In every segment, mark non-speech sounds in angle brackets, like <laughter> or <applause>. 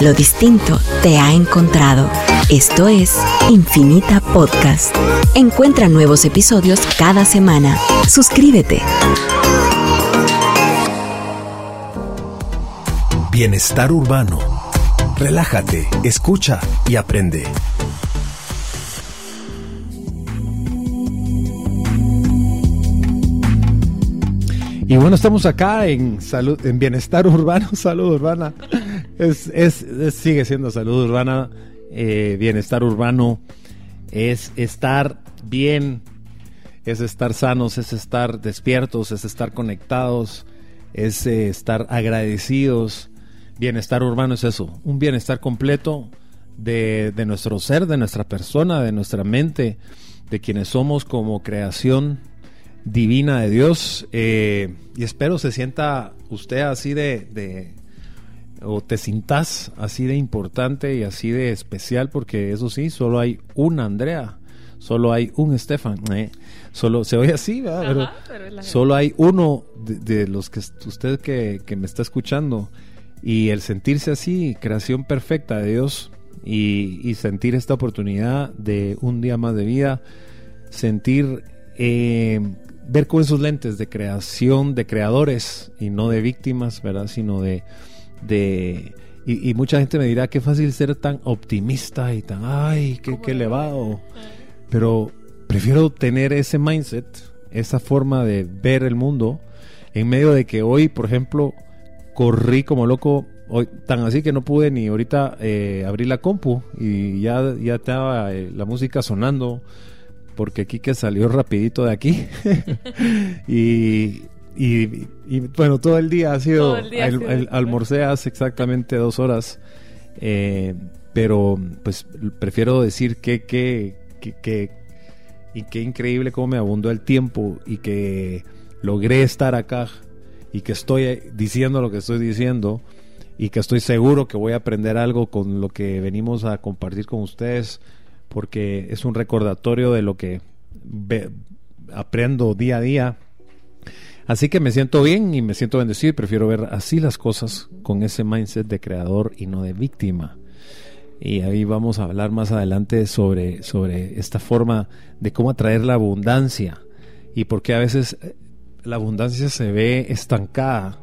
Lo distinto te ha encontrado. Esto es Infinita Podcast. Encuentra nuevos episodios cada semana. Suscríbete. Bienestar urbano. Relájate, escucha y aprende. Y bueno, estamos acá en salud, en bienestar urbano, <laughs> salud urbana. Es, es, sigue siendo salud urbana, eh, bienestar urbano. Es estar bien, es estar sanos, es estar despiertos, es estar conectados, es eh, estar agradecidos. Bienestar urbano es eso, un bienestar completo de, de nuestro ser, de nuestra persona, de nuestra mente, de quienes somos como creación divina de Dios. Eh, y espero se sienta usted así de, o te sintas así de importante y así de especial, porque eso sí, solo hay una Andrea, solo hay un Estefan. Eh. Solo se oye así, ¿verdad? pero, solo hay uno de, los que usted que, que, me está escuchando. Y el sentirse así, creación perfecta de Dios, y, y sentir esta oportunidad de un día más de vida, sentir eh, ver con esos lentes de creación, de creadores y no de víctimas, ¿verdad? Sino de... de y, mucha gente me dirá qué fácil ser tan optimista y tan, ay, qué, qué elevado. Pero prefiero tener ese mindset, esa forma de ver el mundo, en medio de que hoy, por ejemplo, corrí como loco, hoy, tan así que no pude ni ahorita eh, abrir la compu y ya, ya estaba eh, la música sonando porque Kike salió rapidito de aquí. <laughs> y, y, bueno, todo el día ha sido, el, almorcé hace exactamente dos horas. Eh, pero pues prefiero decir que, que, que, y qué increíble cómo me abundó el tiempo y que logré estar acá y que estoy diciendo lo que estoy diciendo y que estoy seguro que voy a aprender algo con lo que venimos a compartir con ustedes porque es un recordatorio de lo que aprendo día a día. Así que me siento bien y me siento bendecido y prefiero ver así las cosas con ese mindset de creador y no de víctima. Y ahí vamos a hablar más adelante sobre, sobre esta forma de cómo atraer la abundancia y por qué a veces eh, la abundancia se ve estancada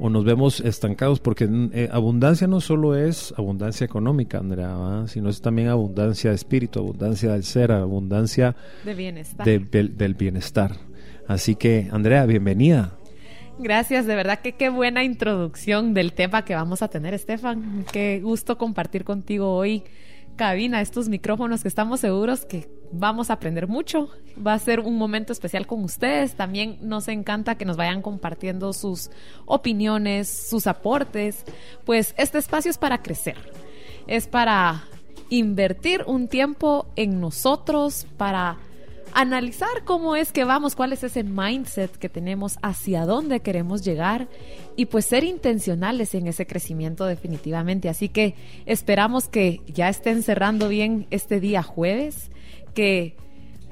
o nos vemos estancados porque eh, abundancia no solo es abundancia económica, Andrea, sino es también abundancia de espíritu, abundancia del ser, abundancia de bienestar. del bienestar. Así que, Andrea, bienvenida. Gracias, de verdad que qué buena introducción del tema que vamos a tener, Estefan. Qué gusto compartir contigo hoy cabina, estos micrófonos que estamos seguros que vamos a aprender mucho. Va a ser un momento especial con ustedes. También nos encanta que nos vayan compartiendo sus opiniones, sus aportes. Pues este espacio es para crecer. Es para invertir un tiempo en nosotros, para analizar cómo es que vamos, cuál es ese mindset que tenemos, hacia dónde queremos llegar y pues ser intencionales en ese crecimiento definitivamente. Así que esperamos que ya estén cerrando bien este día jueves, que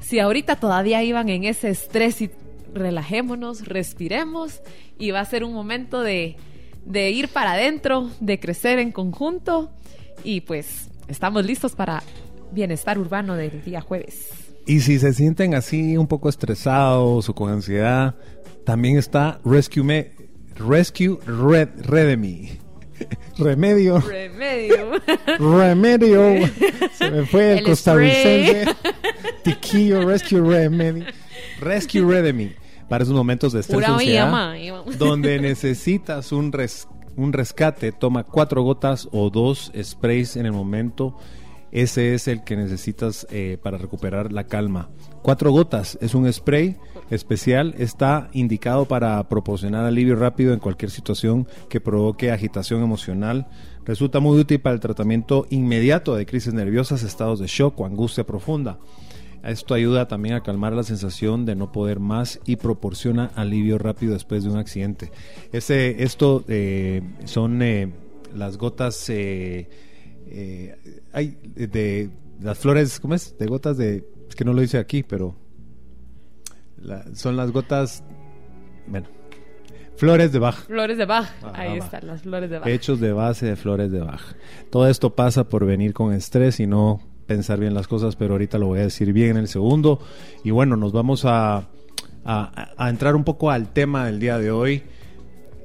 si ahorita todavía iban en ese estrés y relajémonos, respiremos y va a ser un momento de, de ir para adentro, de crecer en conjunto y pues estamos listos para bienestar urbano del día jueves. Y si se sienten así un poco estresados o con ansiedad, también está Rescue Me, Rescue Red, Redemy. <laughs> Remedio. Remedio. <laughs> Remedio. Se me fue el, costarricense. <laughs> Tiquillo Rescue Remedy. Rescue Redemy. Para esos momentos de estrés ansiedad, donde necesitas un, un rescate, toma cuatro gotas o dos sprays en el momento ese es el que necesitas eh, para recuperar la calma. Cuatro gotas es un spray especial, está indicado para proporcionar alivio rápido en cualquier situación que provoque agitación emocional. Resulta muy útil para el tratamiento inmediato de crisis nerviosas, estados de shock o angustia profunda. Esto ayuda también a calmar la sensación de no poder más y proporciona alivio rápido después de un accidente. Esto eh, son eh, las gotas eh, hay de, las flores, ¿cómo es? De gotas de, es que no lo hice aquí, pero son las gotas, bueno, Flores de Bach. Flores de Bach. Ahí están las flores de Bach. Hechos de base de flores de Bach. Todo esto pasa por venir con estrés y no pensar bien las cosas, pero ahorita lo voy a decir bien en el segundo. Y bueno, nos vamos a, a- a entrar un poco al tema del día de hoy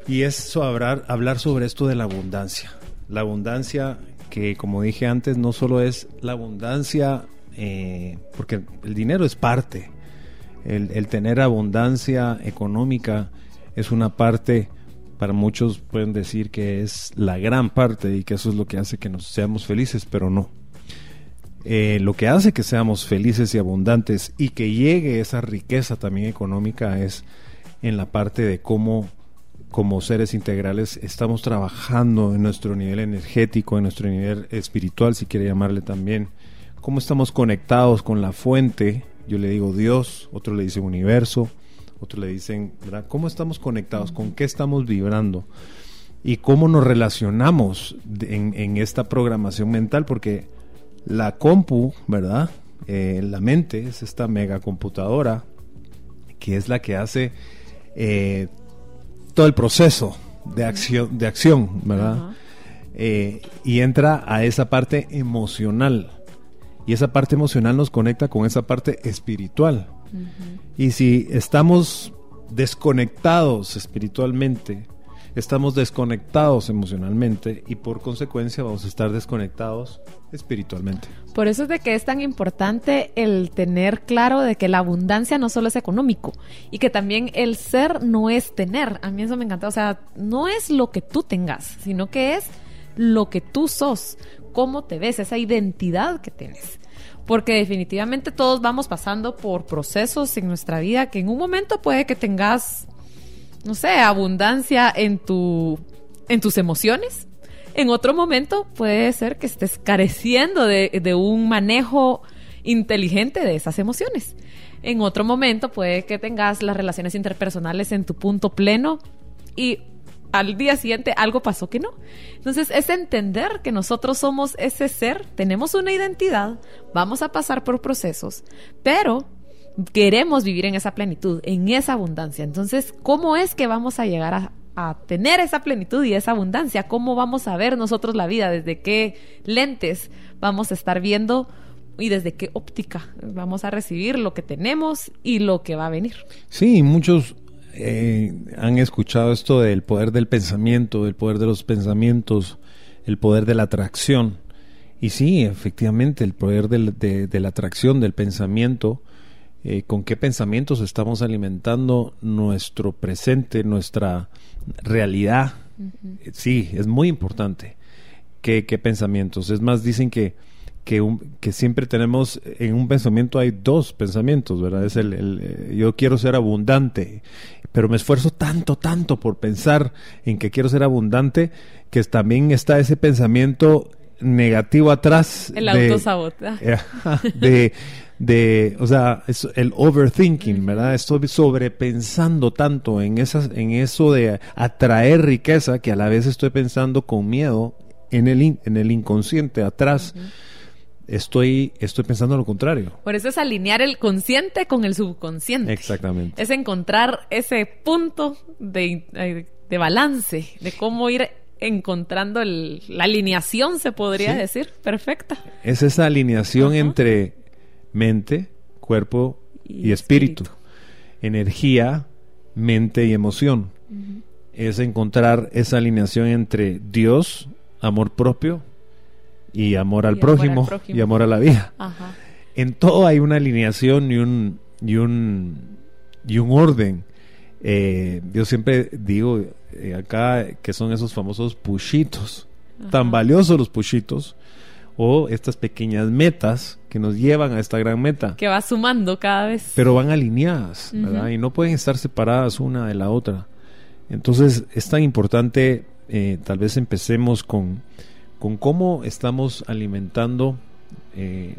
y es hablar, hablar sobre esto de la abundancia. La abundancia que, como dije antes, no solo es la abundancia, eh, porque el dinero es parte. El, tener abundancia económica es una parte, para muchos pueden decir que es la gran parte y que eso es lo que hace que nos seamos felices, pero no. Eh, lo que hace que seamos felices y abundantes y que llegue esa riqueza también económica es en la parte de cómo como seres integrales estamos trabajando en nuestro nivel energético, en nuestro nivel espiritual, si quiere llamarle también, cómo estamos conectados con la fuente, yo le digo Dios, otros le dicen universo, otros le dicen, ¿verdad? ¿Cómo estamos conectados? ¿Con qué estamos vibrando? Y cómo nos relacionamos en esta programación mental, porque la compu, ¿verdad? Eh, la mente es esta megacomputadora que es la que hace eh, todo el proceso de acción, de acción ¿verdad? Eh, y entra a esa parte emocional. Y esa parte emocional nos conecta con esa parte espiritual. Y si estamos desconectados espiritualmente, estamos desconectados emocionalmente y por consecuencia vamos a estar desconectados espiritualmente. Por eso es de que es tan importante el tener claro de que la abundancia no solo es económico y que también el ser no es tener. A mí eso me encanta. O sea, no es lo que tú tengas, sino que es lo que tú sos, cómo te ves, esa identidad que tienes. Porque definitivamente todos vamos pasando por procesos en nuestra vida que en un momento puede que tengas, no sé, abundancia en tu en tus emociones. En otro momento puede ser que estés careciendo de, de un manejo inteligente de esas emociones. En otro momento puede que tengas las relaciones interpersonales en tu punto pleno y al día siguiente algo pasó que no. Entonces es entender que nosotros somos ese ser, tenemos una identidad, vamos a pasar por procesos, pero queremos vivir en esa plenitud, en esa abundancia. Entonces, ¿cómo es que vamos a llegar a, tener esa plenitud y esa abundancia? ¿Cómo vamos a ver nosotros la vida? ¿Desde qué lentes vamos a estar viendo? Y desde qué óptica vamos a recibir lo que tenemos y lo que va a venir. Sí, muchos eh, han escuchado esto del poder del pensamiento, el poder de los pensamientos, el poder de la atracción. Y sí, efectivamente, el poder del- de, de la atracción, del pensamiento, eh, con qué pensamientos estamos alimentando nuestro presente, nuestra realidad. Sí, es muy importante. ¿Qué, qué pensamientos? Es más, dicen que, que, un- que siempre tenemos, en un pensamiento hay dos pensamientos, ¿verdad? Es el, el, eh, yo quiero ser abundante, pero me esfuerzo tanto, tanto por pensar en que quiero ser abundante, que también está ese pensamiento negativo atrás. El autosabotaje. de, <laughs> de, o sea, es el overthinking, ¿verdad? Estoy sobrepensando tanto en esas, en eso de atraer riqueza que a la vez estoy pensando con miedo en el, in- en el inconsciente atrás. Estoy, estoy pensando lo contrario. Por eso es alinear el consciente con el subconsciente. Exactamente. Es encontrar ese punto de, de balance, de cómo ir encontrando el- la alineación, se podría Sí. decir, perfecta. Es esa alineación entre mente, cuerpo y, Y espíritu. espíritu. Energía, mente y emoción. Es encontrar esa alineación entre Dios, amor propio, y amor al, Y amor al prójimo, y amor a la vida. Ajá. En todo hay una alineación y un, y un, y un orden. Eh, yo siempre digo eh, acá que son esos famosos pushitos, tan valiosos los pushitos, o estas pequeñas metas que nos llevan a esta gran meta, Que va sumando cada vez. pero van alineadas, ¿verdad? Y no pueden estar separadas una de la otra. Entonces es tan importante, eh, tal vez empecemos con, con cómo estamos alimentando eh,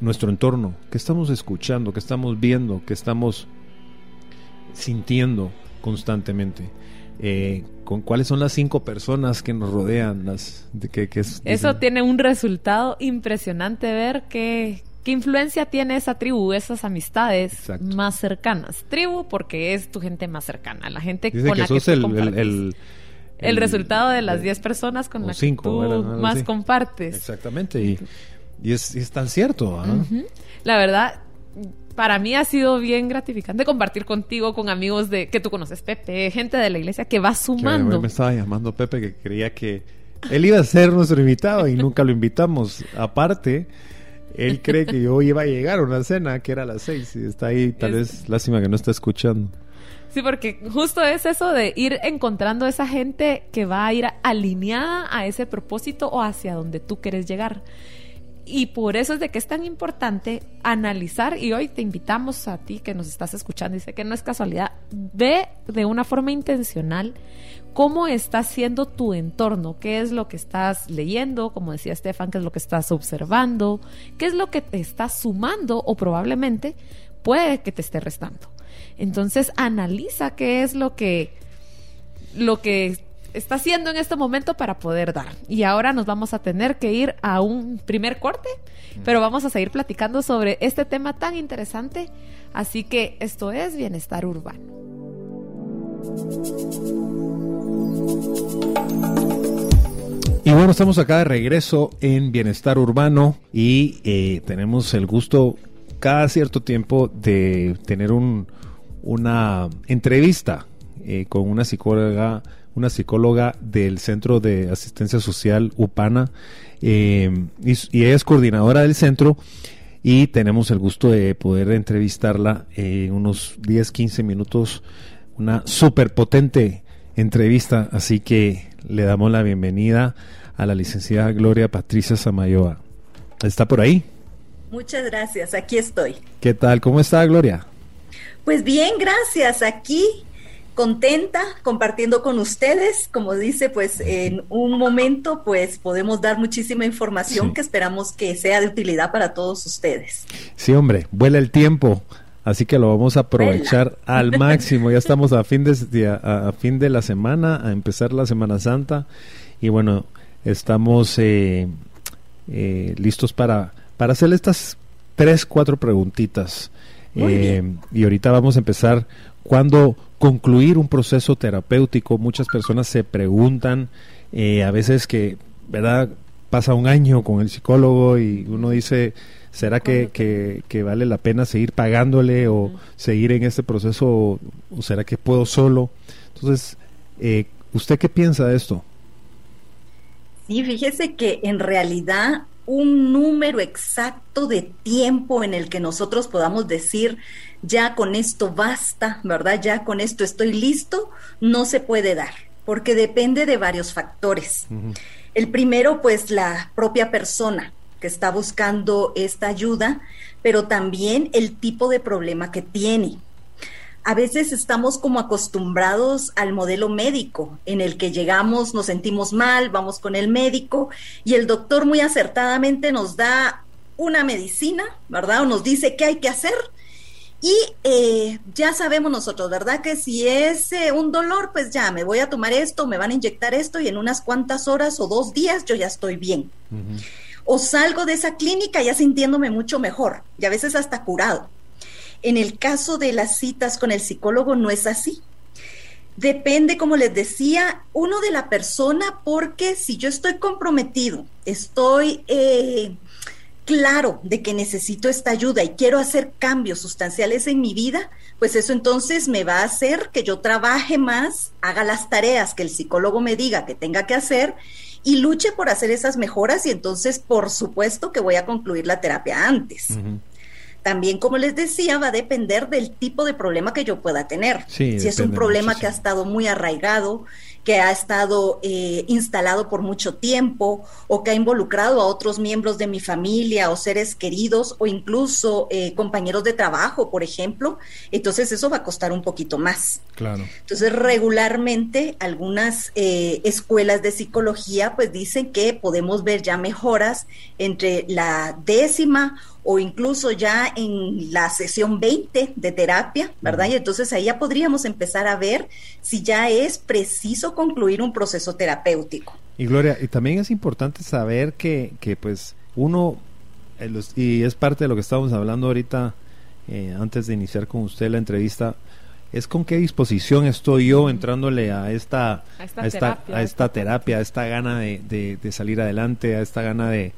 nuestro entorno, qué estamos escuchando, qué estamos viendo, qué estamos sintiendo constantemente. Eh, con cuáles son las cinco personas que nos rodean, las de que, que es- Eso tiene un resultado impresionante ver qué, ¿Qué influencia tiene esa tribu, esas amistades más cercanas? Tribu porque es tu gente más cercana, la gente con la que tú el, el, resultado de las 10 personas con las que tú más compartes. Exactamente, y, y, es, es, tan cierto. ¿ah? La verdad, para mí ha sido bien gratificante compartir contigo con amigos de que tú conoces, Pepe, gente de la iglesia que va sumando. me estaba llamando Pepe que creía que él iba a ser nuestro invitado y nunca lo invitamos. Aparte, él cree que yo iba a llegar a una cena que era a las seis y está ahí, tal vez lástima que no está escuchando. Sí, porque justo es eso de ir encontrando esa gente que va a ir alineada a ese propósito o hacia donde tú quieres llegar. Y por eso es de que es tan importante analizar, y hoy te invitamos a ti que nos estás escuchando, dice que no es casualidad, ve de una forma intencional cómo está siendo tu entorno, qué es lo que estás leyendo, como decía Estefan, qué es lo que estás observando, qué es lo que te está sumando o probablemente puede que te esté restando. Entonces analiza qué es lo que lo que está haciendo en este momento para poder dar. Y ahora nos vamos a tener que ir a un primer corte, pero vamos a seguir platicando sobre este tema tan interesante. Así que esto es bienestar urbano. Y bueno, estamos acá de regreso en Bienestar Urbano y eh, tenemos el gusto cada cierto tiempo de tener un, una entrevista eh, con una psicóloga, una psicóloga del Centro de Asistencia Social UPANA eh, y, y, ella es coordinadora del centro y tenemos el gusto de poder entrevistarla en unos 10, 15 minutos, una súper potente entrevista, así que le damos la bienvenida a la licenciada Gloria Patricia Samayoa. ¿Está por ahí? Muchas gracias, aquí estoy. ¿Qué tal? ¿Cómo está Gloria? Pues bien, gracias. Aquí contenta compartiendo con ustedes. Como dice, pues en un momento pues podemos dar muchísima información que esperamos que sea de utilidad para todos ustedes. Sí, hombre, vuela el tiempo. Así que lo vamos a aprovechar al <laughs> máximo. Ya estamos a fin de, a, fin de la semana, a empezar la Semana Santa. Y bueno, estamos eh, eh, listos para, para hacerle estas tres, cuatro preguntitas. Eh, y ahorita vamos a empezar. Cuando concluir un proceso terapéutico, muchas personas se preguntan, a veces que, ¿verdad? Pasa un año con el psicólogo y uno dice, ¿Será que, que, vale la pena seguir pagándole o seguir en este proceso o, será que puedo solo? Entonces, eh, ¿usted qué piensa de esto? Sí, fíjese que en realidad un número exacto de tiempo en el que nosotros podamos decir, ya con esto basta, ¿verdad? Ya con esto estoy listo, no se puede dar, porque depende de varios factores. El primero, pues la propia persona que está buscando esta ayuda, pero también el tipo de problema que tiene. A veces estamos como acostumbrados al modelo médico, en el que llegamos, nos sentimos mal, vamos con el médico y el doctor muy acertadamente nos da una medicina, ¿verdad? O nos dice qué hay que hacer. Y eh, ya sabemos nosotros, ¿verdad? Que si es eh, un dolor, pues ya me voy a tomar esto, me van a inyectar esto y en unas cuantas horas o dos días yo ya estoy bien o salgo de esa clínica ya sintiéndome mucho mejor y a veces hasta curado. En el caso de las citas con el psicólogo no es así. Depende, como les decía, uno de la persona, porque si yo estoy comprometido, estoy eh, claro de que necesito esta ayuda y quiero hacer cambios sustanciales en mi vida, pues eso entonces me va a hacer que yo trabaje más, haga las tareas que el psicólogo me diga que tenga que hacer y luche por hacer esas mejoras y entonces por supuesto que voy a concluir la terapia antes. También, como les decía, va a depender del tipo de problema que yo pueda tener. si es un problema que ha estado muy arraigado, que ha estado eh, instalado por mucho tiempo o que ha involucrado a otros miembros de mi familia o seres queridos o incluso eh, compañeros de trabajo, por ejemplo, entonces eso va a costar un poquito más. Claro. Entonces, regularmente algunas eh, escuelas de psicología pues dicen que podemos ver ya mejoras entre la décima o incluso ya en la sesión 20 de terapia, ¿verdad? Y entonces ahí ya podríamos empezar a ver si ya es preciso concluir un proceso terapéutico. Y Gloria, y también es importante saber que, que pues uno y es parte de lo que estábamos hablando ahorita, eh, antes de iniciar con usted la entrevista, es con qué disposición estoy yo entrándole a esta, a esta, terapia, a esta, terapia, a esta gana de, salir adelante, a esta gana de,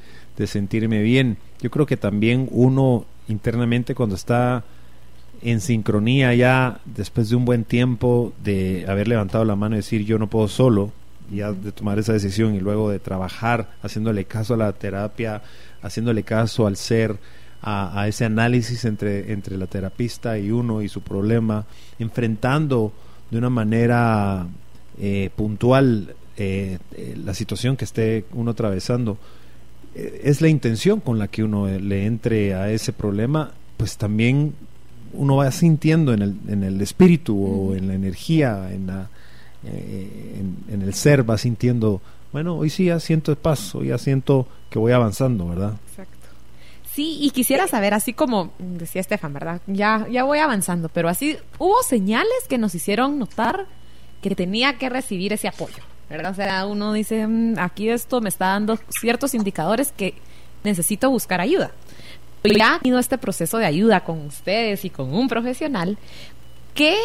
sentirme bien. Yo creo que también uno internamente cuando está en sincronía ya después de un buen tiempo de haber levantado la mano y decir yo no puedo solo, ya de tomar esa decisión y luego de trabajar haciéndole caso a la terapia, haciéndole caso al ser, a, ese análisis entre, entre la terapista y uno y su problema, enfrentando de una manera eh, puntual eh, eh, la situación que esté uno atravesando. Es la intención con la que uno le entre a ese problema, pues también uno va sintiendo en el, en el espíritu o en la energía, en, la, en, el ser, va sintiendo, bueno, hoy sí ya siento paz, hoy ya siento que voy avanzando, ¿verdad? Exacto. Sí, y quisiera saber, así como decía Estefan, ¿verdad? Ya, ya voy avanzando, pero así hubo señales que nos hicieron notar que tenía que recibir ese apoyo, ¿verdad? O sea, uno dice, mm, aquí esto me está dando ciertos indicadores que necesito buscar ayuda. Ya ha tenido este proceso de ayuda con ustedes y con un profesional, ¿qué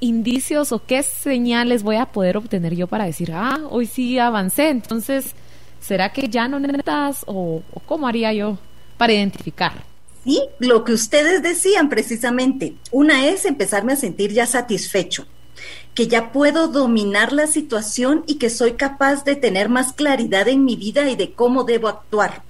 indicios o qué señales voy a poder obtener yo para decir, ah, hoy sí avancé, entonces, ¿será que ya no necesitas o cómo haría yo? para identificar. Sí, lo que ustedes decían precisamente. Una es empezarme a sentir ya satisfecho, que ya puedo dominar la situación y que soy capaz de tener más claridad en mi vida y de cómo debo actuar.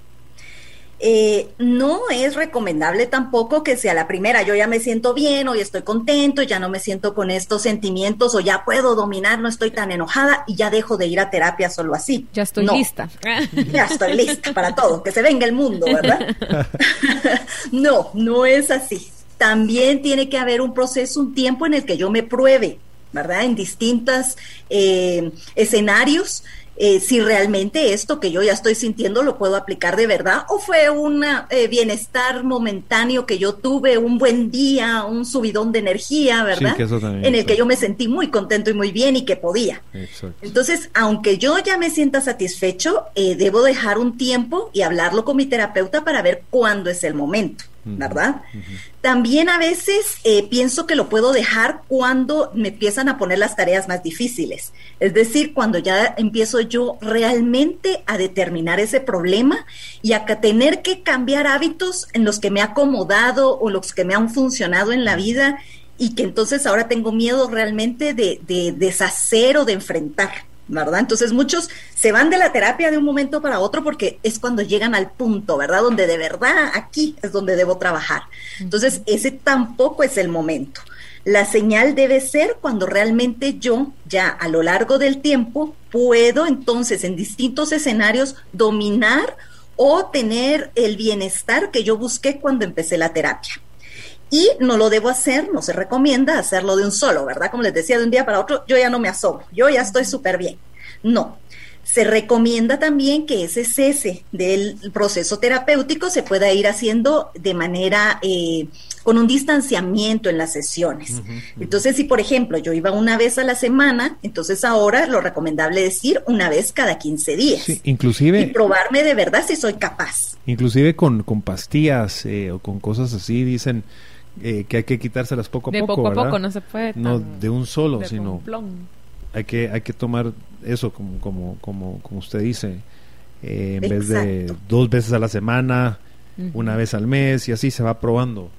Eh, no es recomendable tampoco que sea la primera, yo ya me siento bien, hoy estoy contento, ya no me siento con estos sentimientos o ya puedo dominar, no estoy tan enojada y ya dejo de ir a terapia solo así. Ya estoy lista. <laughs> Ya estoy lista para todo, que se venga el mundo, ¿verdad? <laughs> no, no es así. También tiene que haber un proceso, un tiempo en el que yo me pruebe, ¿verdad? En distintos eh, escenarios eh, si realmente esto que yo ya estoy sintiendo lo puedo aplicar de verdad o fue un eh, bienestar momentáneo que yo tuve, un buen día, un subidón de energía, ¿verdad? en el que yo me sentí muy contento y muy bien y que podía. Entonces, aunque yo ya me sienta satisfecho, eh, debo dejar un tiempo y hablarlo con mi terapeuta para ver cuándo es el momento. ¿Verdad? También a veces eh, pienso que lo puedo dejar cuando me empiezan a poner las tareas más difíciles, es decir, cuando ya empiezo yo realmente a determinar ese problema y a tener que cambiar hábitos en los que me ha acomodado o los que me han funcionado en la vida y que entonces ahora tengo miedo realmente de, de deshacer o de enfrentar. ¿Verdad? Entonces muchos se van de la terapia de un momento para otro porque es cuando llegan al punto, ¿verdad? Donde de verdad aquí es donde debo trabajar. Entonces ese tampoco es el momento. La señal debe ser cuando realmente yo ya a lo largo del tiempo puedo entonces en distintos escenarios dominar o tener el bienestar que yo busqué cuando empecé la terapia. Y no lo debo hacer, no se recomienda hacerlo de un solo, ¿verdad? Como les decía, de un día para otro, yo ya no me asomo, yo ya estoy súper bien. No. Se recomienda también que ese cese del proceso terapéutico se pueda ir haciendo de manera eh, con un distanciamiento en las sesiones. Entonces, si por ejemplo yo iba una vez a la semana, entonces ahora lo recomendable es ir una vez cada 15 días. inclusive. Y probarme de verdad si soy capaz. Inclusive con, con pastillas eh, o con cosas así, dicen eh, que hay que quitárselas poco a poco. De poco a poco, no se puede. No de un solo, sino. Hay que, hay que tomar eso como, como, como, como usted dice, eh, en vez de dos veces a la semana, una vez al mes y así se va probando.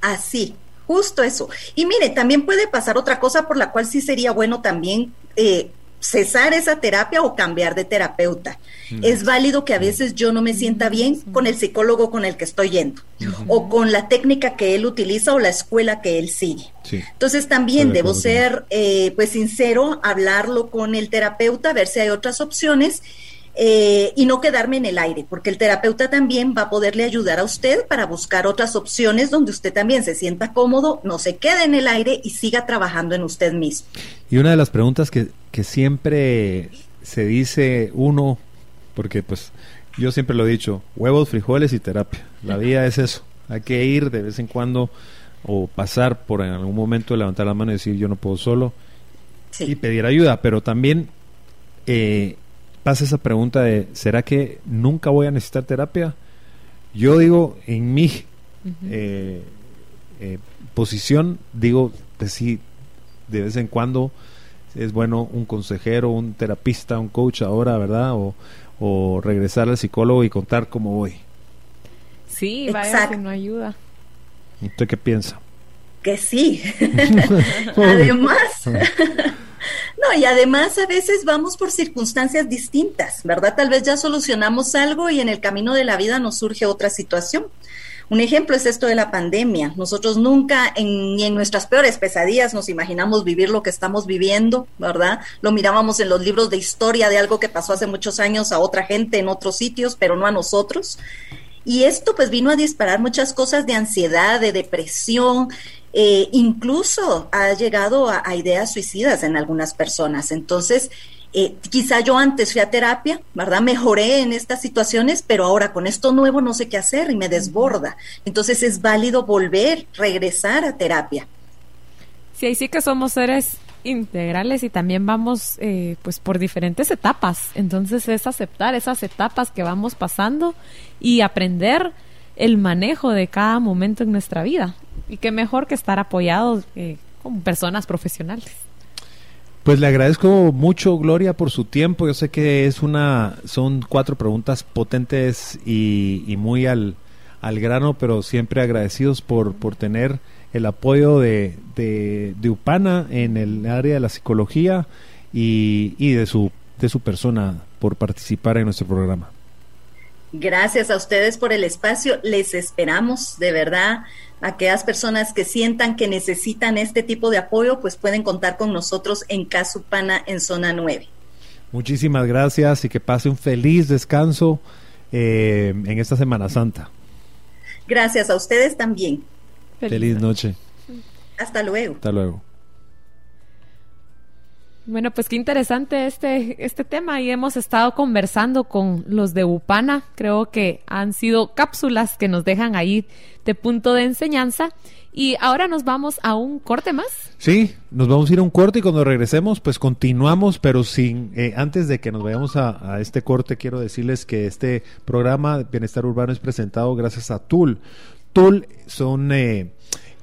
Así, justo eso. Y mire, también puede pasar otra cosa por la cual sí sería bueno también eh, cesar esa terapia o cambiar de terapeuta. Es válido que a veces yo no me sienta bien con el psicólogo con el que estoy yendo o con la técnica que él utiliza o la escuela que él sigue. Entonces también debo ser eh, pues sincero, hablarlo con el terapeuta, ver si hay otras opciones eh, y no quedarme en el aire, porque el terapeuta también va a poderle ayudar a usted para buscar otras opciones donde usted también se sienta cómodo, no se quede en el aire y siga trabajando en usted mismo. Y una de las preguntas que, que siempre se dice uno, porque pues yo siempre lo he dicho, huevos, frijoles y terapia. La vida es eso. Hay que ir de vez en cuando o pasar por en algún momento, levantar la mano y decir yo no puedo solo y pedir ayuda, pero también eh, pasa esa pregunta de, ¿será que nunca voy a necesitar terapia? Yo digo, en mi eh, eh, posición, digo, pues sí, de vez en cuando es bueno un consejero, un terapista, un coach ahora, ¿verdad? O, o regresar al psicólogo y contar cómo voy. Sí, vaya que no ayuda. ¿Usted qué piensa? Que sí. <laughs> <laughs> además, <laughs> no, y además a veces vamos por circunstancias distintas, ¿verdad? Tal vez ya solucionamos algo y en el camino de la vida nos surge otra situación. Un ejemplo es esto de la pandemia. Nosotros nunca, en, ni en nuestras peores pesadillas, nos imaginamos vivir lo que estamos viviendo, ¿verdad? Lo mirábamos en los libros de historia de algo que pasó hace muchos años a otra gente en otros sitios, pero no a nosotros. Y esto pues vino a disparar muchas cosas de ansiedad, de depresión, eh, incluso ha llegado a, ideas suicidas en algunas personas. Entonces, eh, quizá yo antes fui a terapia, ¿verdad? Mejoré en estas situaciones, pero ahora con esto nuevo no sé qué hacer y me desborda. Entonces es válido volver, regresar a terapia. Sí, ahí sí que somos seres integrales y también vamos eh, pues por diferentes etapas. Entonces es aceptar esas etapas que vamos pasando y aprender el manejo de cada momento en nuestra vida. Y qué mejor que estar apoyados eh, con personas profesionales. Pues le agradezco mucho, Gloria, por su tiempo. Yo sé que es una, son cuatro preguntas potentes y, muy al, al, grano, pero siempre agradecidos por, por tener el apoyo de, de, UPANA en el área de la psicología y, y de, su, de su persona por participar en nuestro programa. Gracias a ustedes por el espacio. Les esperamos, de verdad. Aquellas personas que sientan que necesitan este tipo de apoyo, pues pueden contar con nosotros en Casupana en zona 9. Muchísimas gracias y que pase un feliz descanso eh, en esta Semana Santa. Gracias a ustedes también. Feliz, noche. Hasta luego. Hasta luego. Bueno, pues qué interesante este, este tema y hemos estado conversando con los de Upana. Creo que han sido cápsulas que nos dejan ahí de punto de enseñanza. Y ahora nos vamos a un corte más. Sí, nos vamos a ir a un corte y cuando regresemos pues continuamos, pero sin eh, antes de que nos vayamos a, a, este corte quiero decirles que este programa Bienestar Urbano es presentado gracias a TUL. TUL son... Eh,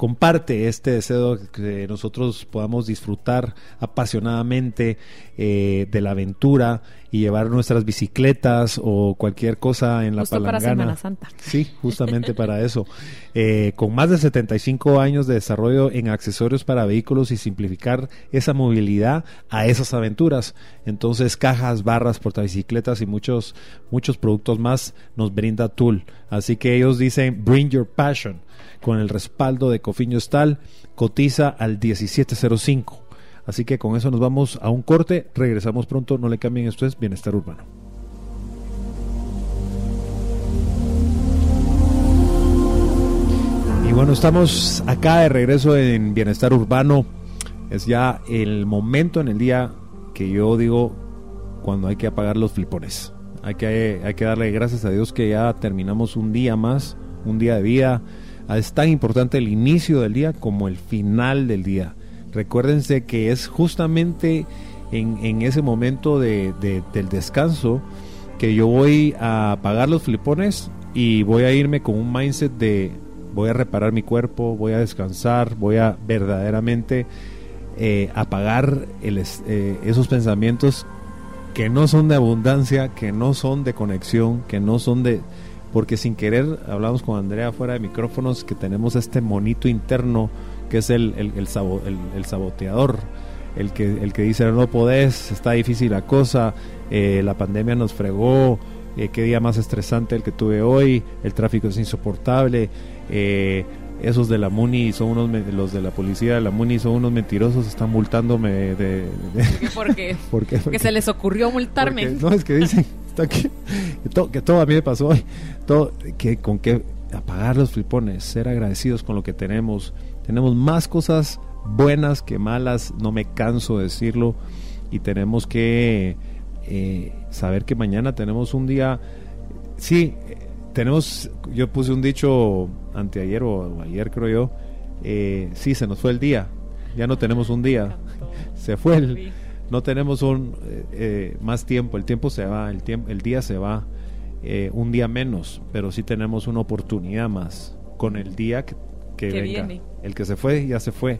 comparte este deseo de que nosotros podamos disfrutar apasionadamente eh, de la aventura y llevar nuestras bicicletas o cualquier cosa en la Justo palangana. Para Semana Santa. Sí, justamente para eso. <laughs> Eh, con más de 75 años de desarrollo en accesorios para vehículos y simplificar esa movilidad a esas aventuras. Entonces, cajas, barras, portabicicletas y muchos, muchos productos más nos brinda Tool. Así que ellos dicen, bring your passion con el respaldo de Cofiño Stal, cotiza al 1705. Así que con eso nos vamos a un corte, regresamos pronto, no le cambien, esto es Bienestar Urbano. Y bueno, estamos acá de regreso en Bienestar Urbano. Es ya el momento en el día que yo digo cuando hay que apagar los flipones. Hay que, hay que darle gracias a Dios que ya terminamos un día más, un día de vida, Ah, es tan importante el inicio del día como el final del día. Recuérdense que es justamente en, ese momento de, del descanso que yo voy a apagar los flipones y voy a irme con un mindset de voy a reparar mi cuerpo, voy a descansar, voy a verdaderamente eh, apagar eh, esos pensamientos que no son de abundancia, que no son de conexión, que no son de, porque sin querer hablamos con Andrea fuera de micrófonos que tenemos este monito interno que es el, el, el, saboteador, el que, el que dice no podés, está difícil la cosa, eh, la pandemia nos fregó, eh, qué día más estresante el que tuve hoy, el tráfico es insoportable, eh, esos de la MUNI son unos, los de la policía de la MUNI son unos mentirosos, están multándome de... ¿Por qué? Porque <laughs> se les ocurrió multarme. no, es que dicen que, que, todo, a mí me pasó hoy, todo, que con que apagar los flipones, ser agradecidos con lo que tenemos, tenemos más cosas buenas que malas, no me canso de decirlo, y tenemos que eh, saber que mañana tenemos un día, sí, tenemos, yo puse un dicho anteayer o ayer creo yo, eh, sí, se nos fue el día, ya no tenemos un día, <laughs> se fue el, no tenemos un eh, eh, más tiempo, el tiempo se va, el tiempo, el día se va eh, un día menos, pero sí tenemos una oportunidad más con el día que, que, Que venga. viene. El que se fue, ya se fue.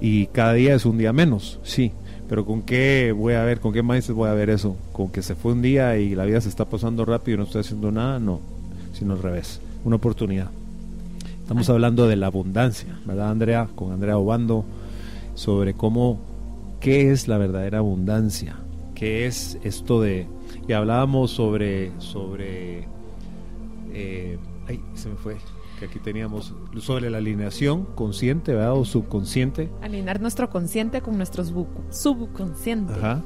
Y cada día es un día menos, sí. Pero ¿con qué voy a ver, con qué maíz voy a ver eso? ¿Con que se fue un día y la vida se está pasando rápido y no estoy haciendo nada? No, sino al revés. Una oportunidad. Estamos hablando de la abundancia, ¿verdad, Andrea? Con Andrea Obando, sobre cómo, qué es la verdadera abundancia, qué es esto de, y hablábamos sobre, sobre, eh, ay, se me fue, que aquí teníamos, sobre la alineación consciente, ¿verdad? O subconsciente, Alinear nuestro consciente con nuestro sub- subconsciente. Ajá.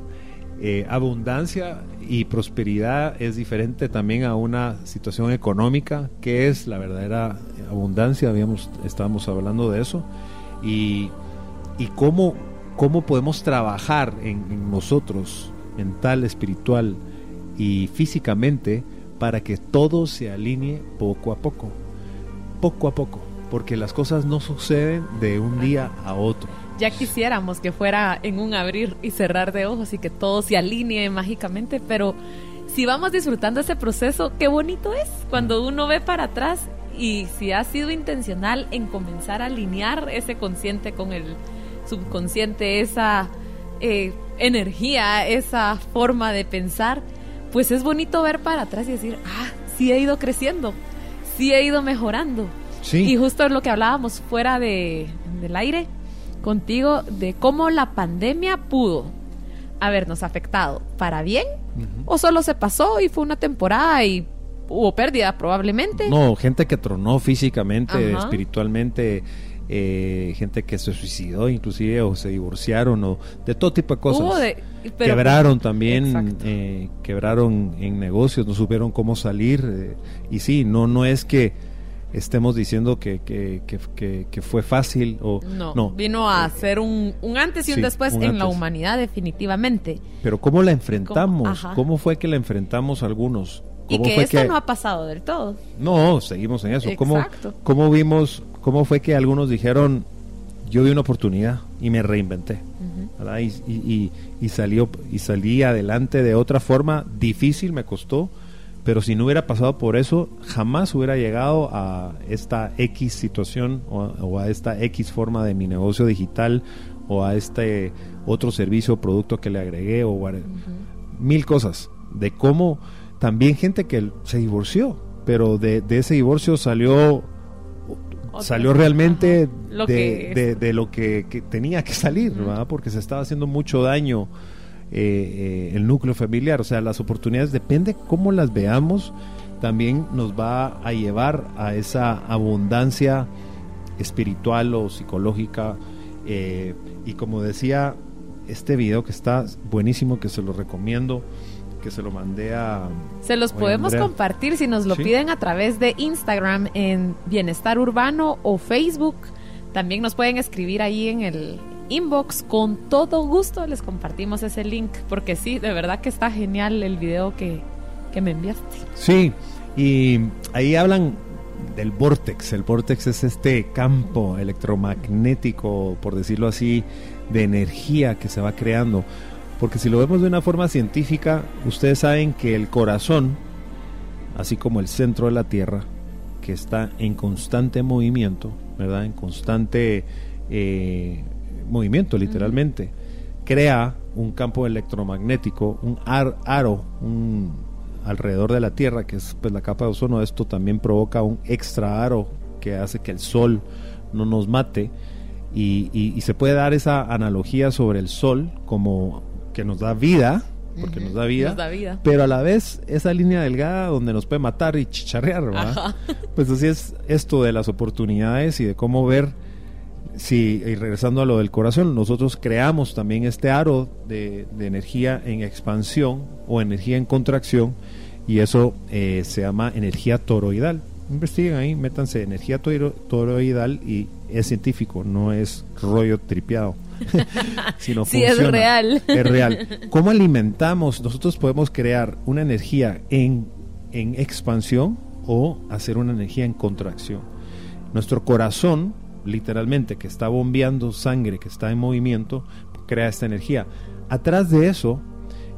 Eh, abundancia y prosperidad es diferente también a una situación económica. ¿Qué es la verdadera abundancia? Habíamos, estábamos hablando de eso. Y, y cómo, cómo podemos trabajar en, en nosotros, mental, espiritual y físicamente, para que todo se alinee poco a poco. Poco a poco. Porque las cosas no suceden de un día a otro. Ya quisiéramos que fuera en un abrir y cerrar de ojos y que todo se alinee mágicamente, pero si vamos disfrutando ese proceso, qué bonito es cuando uno ve para atrás y si ha sido intencional en comenzar a alinear ese consciente con el subconsciente, esa eh, energía, esa forma de pensar, pues es bonito ver para atrás y decir, ah, sí he ido creciendo, sí he ido mejorando. Sí. Y justo lo que hablábamos fuera de, del aire contigo de cómo la pandemia pudo habernos afectado para bien o solo se pasó y fue una temporada y hubo pérdida probablemente. No, gente que tronó físicamente, Ajá. espiritualmente, eh, gente que se suicidó inclusive o se divorciaron o de todo tipo de cosas. Hubo de- pero- quebraron también, Exacto. eh, quebraron en negocios, no supieron cómo salir. eh, y sí, no, no es que estemos diciendo que, que, que, que- fue fácil o No, vino a ser un, un antes y un sí, después un en la antes. humanidad definitivamente. Pero ¿cómo la enfrentamos? Ajá. ¿Cómo fue que la enfrentamos algunos? Y ¿Cómo que fue esto no ha pasado del todo. No, seguimos en eso. ¿Cómo, Exacto. ¿Cómo vimos, cómo fue que algunos dijeron, yo vi una oportunidad y me reinventé? Y, y, y- y salió, y salí adelante de otra forma, difícil me costó, pero si no hubiera pasado por eso, jamás hubiera llegado a esta X situación o, o a esta X forma de mi negocio digital o a este otro servicio o producto que le agregué o mil cosas de cómo también gente que se divorció, pero de, de ese divorcio salió Otra. salió realmente. Lo de- de lo que, que tenía que salir, ¿verdad? Porque se estaba haciendo mucho daño eh, eh, el núcleo familiar. O sea, las oportunidades, depende cómo las veamos, también nos va a llevar a esa abundancia espiritual o psicológica. eh, y como decía, este video que está buenísimo, que se lo recomiendo, que se lo mandé a... Se los podemos Andrea. compartir si nos lo Sí. piden a través de Instagram en Bienestar Urbano o Facebook. También nos pueden escribir ahí en el inbox. Con todo gusto les compartimos ese link. Porque sí, de verdad que está genial el video que, que me enviaste. Sí, y ahí hablan del vortex. El vortex es este campo electromagnético, por decirlo así, de energía que se va creando. Porque si lo vemos de una forma científica, ustedes saben que el corazón, así como el centro de la Tierra, que está en constante movimiento, ¿verdad? En constante eh, movimiento, literalmente, crea un campo electromagnético, un ar- aro, un alrededor de la Tierra, que es pues la capa de ozono. Esto también provoca un extra aro que hace que el Sol no nos mate. Y, y- y se puede dar esa analogía sobre el Sol como que nos da vida, porque nos da vida, Nos da vida. pero a la vez esa línea delgada donde nos puede matar y chicharrear, ¿verdad? Pues así es esto de las oportunidades y de cómo ver si, y regresando a lo del corazón, nosotros creamos también este aro de, de energía en expansión o energía en contracción y eso eh, se llama energía toroidal. Investiguen ahí, métanse energía toro- toroidal y es científico, no es rollo tripeado. <laughs> sino Sí, es real. Es real. <laughs> ¿Cómo alimentamos? Nosotros podemos crear una energía en, en expansión o hacer una energía en contracción. Nuestro corazón, literalmente, que está bombeando sangre, que está en movimiento, crea esta energía. Atrás de eso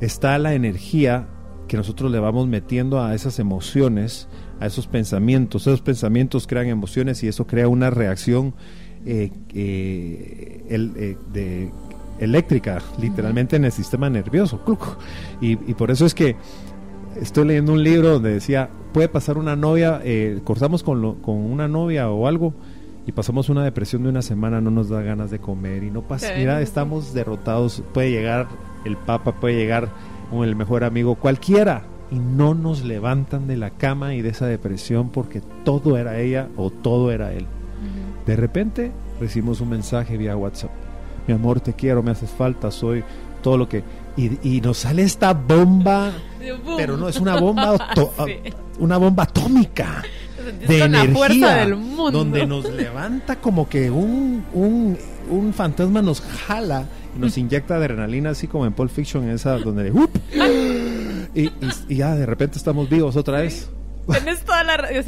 está la energía que nosotros le vamos metiendo a esas emociones, a esos pensamientos. Esos pensamientos crean emociones y eso crea una reacción eh, eh, el, de, eléctrica, literalmente en el sistema nervioso. Y, y, por eso es que estoy leyendo un libro donde decía, puede pasar una novia, eh, cortamos con, lo, con una novia o algo y pasamos una depresión de una semana, no nos da ganas de comer y no pasa, mira, estamos derrotados, puede llegar el papa, puede llegar el mejor amigo, cualquiera, y no nos levantan de la cama y de esa depresión porque todo era ella o todo era él. De repente recibimos un mensaje vía WhatsApp. Mi amor, te quiero, me haces falta, soy todo lo que... Y, nos sale esta bomba, pero no, es una bomba, <laughs> una bomba atómica de energía, del mundo. donde nos levanta como que un, un, un fantasma nos jala nos <laughs> inyecta adrenalina así como en Pulp Fiction, esa donde <laughs> y, y, ya de repente estamos vivos otra vez.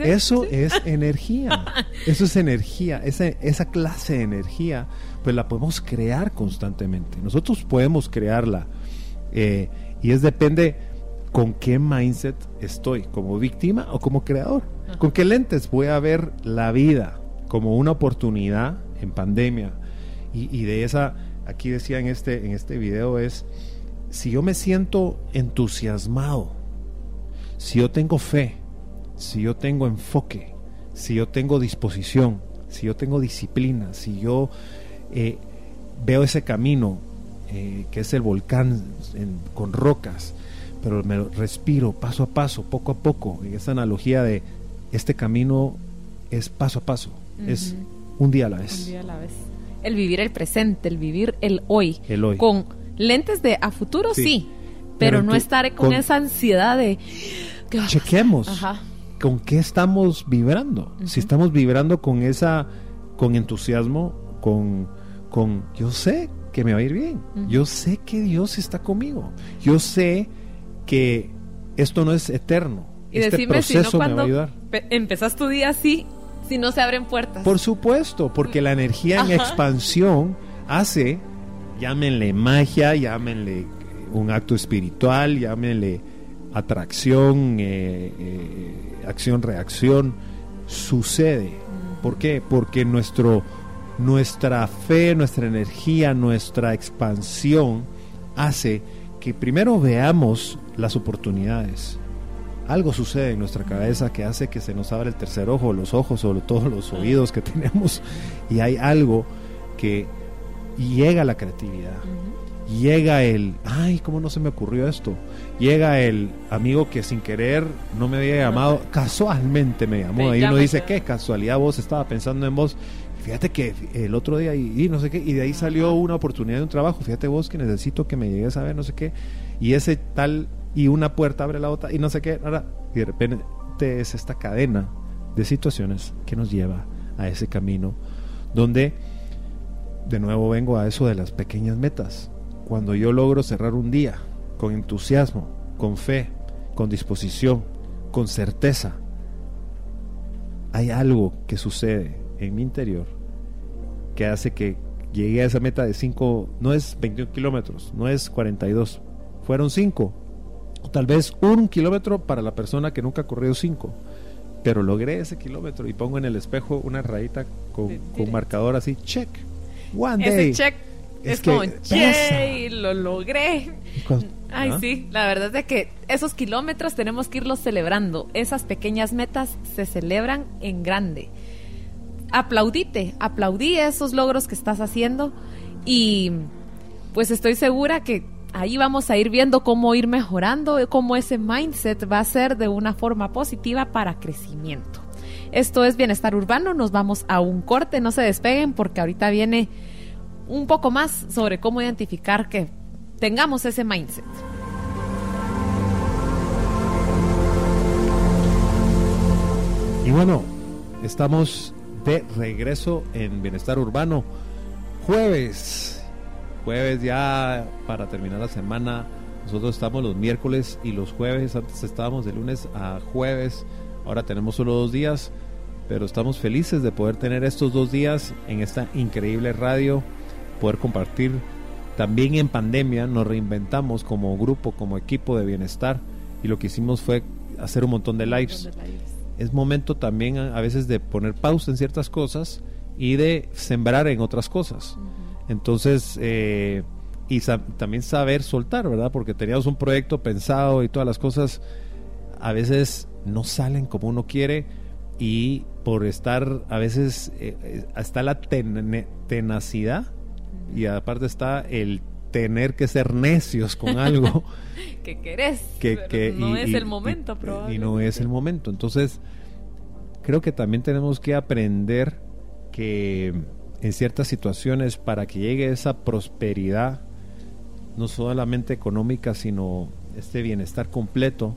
Eso es <laughs> energía. Eso es energía. Esa, esa clase de energía, pues la podemos crear constantemente. Nosotros podemos crearla. Eh, y es depende con qué mindset estoy, como víctima o como creador. ¿Con qué lentes voy a ver la vida como una oportunidad en pandemia? Y, y de esa aquí decía en este, en este video es, si yo me siento entusiasmado, si yo tengo fe, si yo tengo enfoque, si yo tengo disposición, si yo tengo disciplina, si yo eh, veo ese camino eh, que es el volcán con rocas, pero me respiro paso a paso, poco a poco, en esa analogía de este camino es paso a paso, es un día a la vez. Un día a la vez. El vivir el presente, el vivir el hoy. Con lentes de a futuro, sí, pero, no estar con, esa ansiedad de... Chequemos con qué estamos vibrando. Si estamos vibrando con esa, con entusiasmo, con, con, yo sé que me va a ir bien. Yo sé que Dios está conmigo. Yo sé que esto no es eterno. Y este proceso me va a ayudar. Empezás tu día así si no se abren puertas. Por supuesto, porque la energía en expansión hace, llámenle magia, llámenle un acto espiritual, llámenle atracción, eh, eh, acción-reacción, sucede. ¿Por qué? Porque nuestro, nuestra fe, nuestra energía, nuestra expansión hace que primero veamos las oportunidades algo sucede en nuestra cabeza que hace que se nos abra el tercer ojo, los ojos o todos los oídos que tenemos y hay algo que llega la creatividad. Llega el, ay, ¿cómo no se me ocurrió esto? Llega el amigo que sin querer no me había llamado, casualmente me llamó. y uno dice, ¿qué casualidad vos estaba pensando en vos? Fíjate que el otro día y, no sé qué, y de ahí salió una oportunidad de un trabajo. Fíjate vos que necesito que me llegues a ver, no sé qué. Y ese tal y una puerta abre la otra y no sé qué. Y de repente es esta cadena de situaciones que nos lleva a ese camino donde de nuevo vengo a eso de las pequeñas metas. Cuando yo logro cerrar un día con entusiasmo, con fe, con disposición, con certeza, hay algo que sucede en mi interior que hace que llegue a esa meta de 5, no es 21 kilómetros, no es 42, fueron 5, tal vez un kilómetro para la persona que nunca ha corrido cinco. Pero logré ese kilómetro y pongo en el espejo una rayita con, con marcador así, check. One day. Ese check es, como, che, lo logré. Ay, sí, la verdad es que esos kilómetros tenemos que irlos celebrando. Esas pequeñas metas se celebran en grande. Aplaudite, aplaudí esos logros que estás haciendo y pues estoy segura que ahí vamos a ir viendo cómo ir mejorando, cómo ese mindset va a ser de una forma positiva para crecimiento. Esto es Bienestar Urbano, nos vamos a un corte, no se despeguen porque ahorita viene un poco más sobre cómo identificar que tengamos ese mindset. Y bueno, estamos de regreso en Bienestar Urbano. Jueves jueves ya para terminar la semana. Nosotros estamos los miércoles y los jueves. Antes estábamos de lunes a jueves. Ahora tenemos solo dos días. Pero estamos felices de poder tener estos dos días en esta increíble radio. Poder compartir. También en pandemia nos reinventamos como grupo, como equipo de bienestar. y lo que hicimos fue hacer un montón de lives. Es momento también a, veces de poner pausa en ciertas cosas y de sembrar en otras cosas. Entonces, eh, y también saber soltar, ¿verdad? Porque teníamos un proyecto pensado y todas las cosas a veces no salen como uno quiere y por estar a veces eh, eh, está la tenacidad y aparte está el tener que ser necios con algo <laughs> que querés que, no es el momento y, no es el momento. Entonces creo que también tenemos que aprender que en ciertas situaciones para que llegue esa prosperidad no solamente económica sino este bienestar completo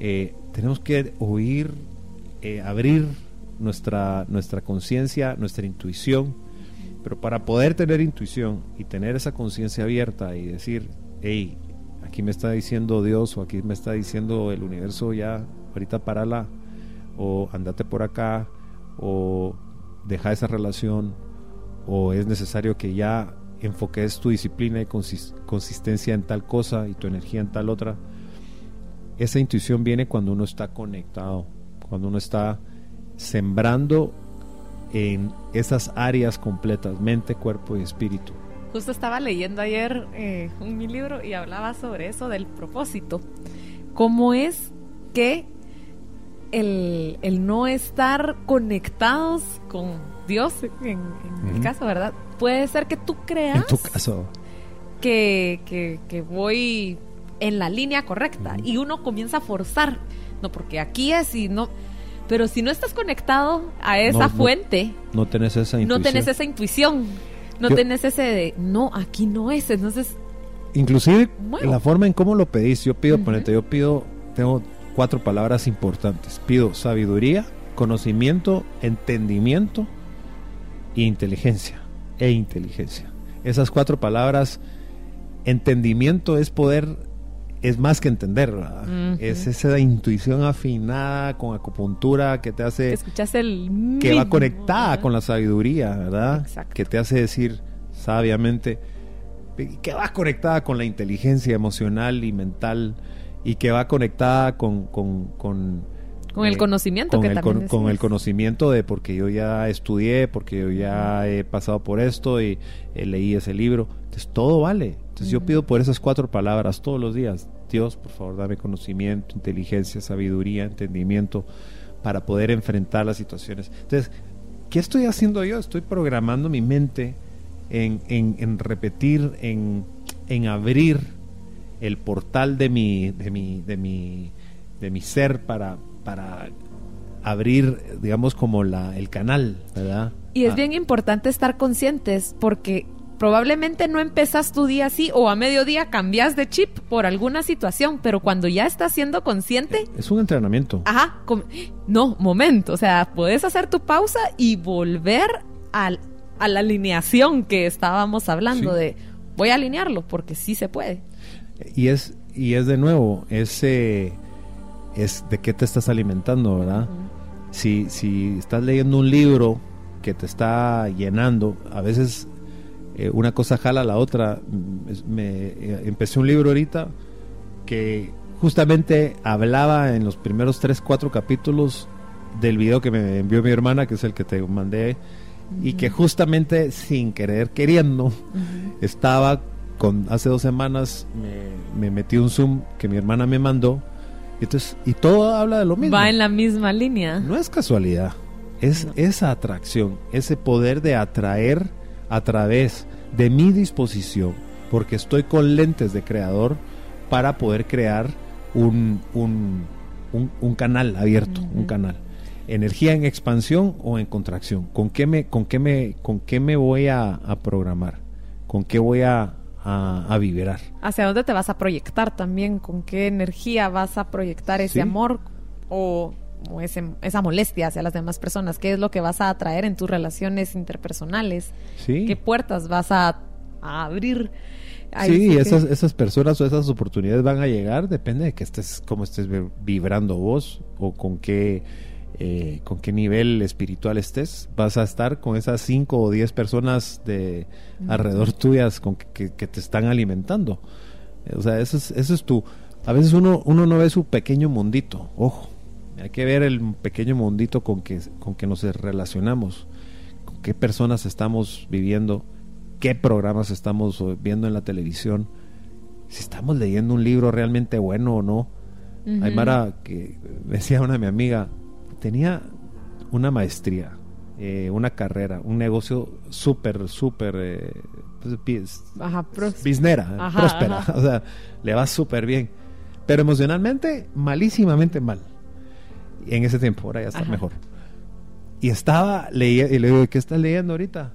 eh, tenemos que oír eh, abrir nuestra nuestra conciencia nuestra intuición pero para poder tener intuición y tener esa conciencia abierta y decir, hey, aquí me está diciendo Dios o aquí me está diciendo el universo ya, ahorita parala, o andate por acá, o deja esa relación, o es necesario que ya enfoques tu disciplina y consistencia en tal cosa y tu energía en tal otra. Esa intuición viene cuando uno está conectado, cuando uno está sembrando en esas áreas completas, mente, cuerpo y espíritu. Justo estaba leyendo ayer eh, un mi libro y hablaba sobre eso del propósito. ¿Cómo es que el, no estar conectados con Dios, en, en el caso, ¿verdad? Puede ser que tú creas. En tu caso. Que, que, voy en la línea correcta y uno comienza a forzar. No, porque aquí es y no pero si no estás conectado a esa fuente, no, tenés esa intuición. No tenés esa intuición. No tenés ese de, no, aquí no es. Entonces, inclusive la forma en cómo lo pedís, yo pido, ponete, yo pido, tengo cuatro palabras importantes. Pido sabiduría, conocimiento, entendimiento e inteligencia. E inteligencia. Esas cuatro palabras, entendimiento es poder es más que entender, es esa intuición afinada con acupuntura que te hace... Que el... Que va conectada con la sabiduría, ¿verdad? Que te hace decir sabiamente, que va conectada con la inteligencia emocional y mental y que va conectada con... con, con con el eh, conocimiento con que el, también con, el conocimiento de porque yo ya estudié, porque yo ya he pasado por esto y eh, leí ese libro. Entonces todo vale. Entonces yo pido por esas cuatro palabras todos los días. Dios, por favor, dame conocimiento, inteligencia, sabiduría, entendimiento para poder enfrentar las situaciones. Entonces, ¿qué estoy haciendo yo? Estoy programando mi mente en, en, repetir, en, en, abrir el portal de mi, de mi, de mi, de mi ser para, para abrir, digamos, como la, el canal, ¿verdad? Y es ah. bien importante estar conscientes porque probablemente no empezas tu día así o a mediodía cambias de chip por alguna situación, pero cuando ya estás siendo consciente... Es un entrenamiento. Ajá, no, momento, o sea, puedes hacer tu pausa y volver al, a la alineación que estábamos hablando de voy a alinearlo porque sí se puede. Y es, y es de nuevo, ese es de qué te estás alimentando, ¿verdad? si, si estás leyendo un libro que te está llenando, a veces eh, una cosa jala a la otra. Me, eh, empecé un libro ahorita que justamente hablaba en los primeros tres, cuatro capítulos del video que me envió mi hermana, que es el que te mandé, y que justamente sin querer queriendo estaba con hace dos semanas me, metí un zoom que mi hermana me mandó y entonces y todo habla de lo mismo. Va en la misma línea. No es casualidad es esa atracción ese poder de atraer a través de mi disposición, porque estoy con lentes de creador para poder crear un, un, un, canal abierto, un canal. Energía en expansión o en contracción. ¿Con qué me, con qué me, con qué me voy a, programar? ¿Con qué voy a, a, vibrar? ¿Hacia dónde te vas a proyectar también? ¿Con qué energía vas a proyectar ese amor o o esa molestia hacia las demás personas? ¿Qué es lo que vas a atraer en tus relaciones interpersonales? ¿Qué puertas vas a, abrir? sí, esas, esas personas o esas oportunidades van a llegar, depende de que estés, cómo estés vibrando vos o con qué, eh, con qué nivel espiritual estés. Vas a estar con esas cinco o diez personas de alrededor tuyas con que, te están alimentando. O sea, eso es, eso es tu, a veces uno, uno no ve su pequeño mundito, ojo, hay que ver el pequeño mundito con que, con que nos relacionamos, con qué personas estamos viviendo, qué programas estamos viendo en la televisión, si estamos leyendo un libro realmente bueno o no. Hay Mara que decía una de mi amiga, tenía una maestría, eh, una carrera, un negocio súper, súper eh, pues, biznera, próspera, <laughs> o sea, le va súper bien, pero emocionalmente malísimamente mal en ese tiempo, ahora ya está mejor. Y estaba leyendo, y le digo, ¿qué estás leyendo ahorita?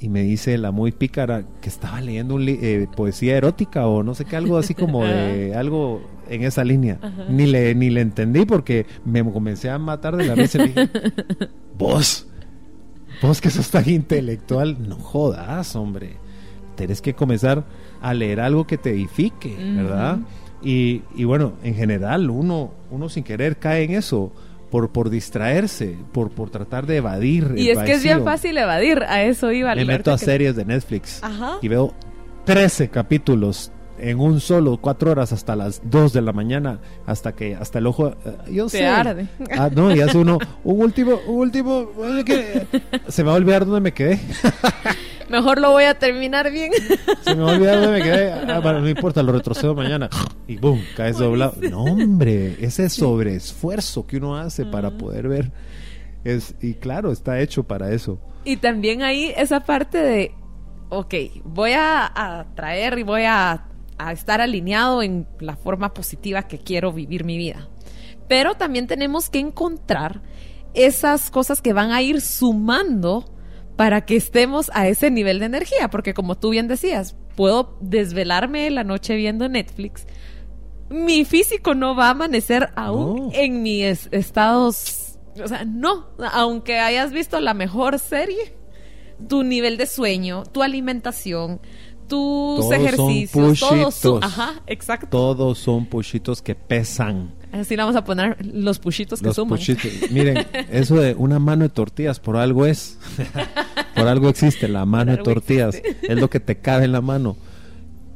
Y me dice la muy pícara que estaba leyendo un eh, poesía erótica o no sé qué, algo así como de <laughs> algo en esa línea. Ni le, ni le entendí porque me comencé a matar de la risa y dije, <laughs> vos, vos que sos tan intelectual, no jodas, hombre. Tienes que comenzar a leer algo que te edifique, ¿verdad? Y, y, bueno, en general uno, uno sin querer cae en eso. Por, por distraerse, por, por tratar de evadir. Y es que es bien fácil evadir, a eso iba. Me meto a series de Netflix y veo 13 capítulos en un solo, cuatro horas hasta las 2 de la mañana, hasta que hasta el ojo, eh, yo Se arde. Ah, no, y hace uno, <laughs> un último, un último, se me va a olvidar dónde me quedé. <laughs> Mejor lo voy a terminar bien. Se me va a olvidar dónde me quedé. <laughs> Ah, bueno, no importa, lo retrocedo mañana. Y boom, caes doblado. No, hombre, ese sobreesfuerzo que uno hace para poder ver. Es, y claro, está hecho para eso. Y también ahí esa parte de, ok, voy a, a traer y voy a, a estar alineado en la forma positiva que quiero vivir mi vida. Pero también tenemos que encontrar esas cosas que van a ir sumando para que estemos a ese nivel de energía, porque como tú bien decías, puedo desvelarme la noche viendo Netflix, mi físico no va a amanecer aún en mis estados, o sea, no, aunque hayas visto la mejor serie, tu nivel de sueño, tu alimentación, tus ejercicios, todos son, ajá, exacto. Todos son pushitos que pesan. Así le vamos a poner los pushitos que suman. Miren, <laughs> eso de una mano de tortillas por algo es. <laughs> por algo existe la mano de tortillas. Es lo que te cabe en la mano.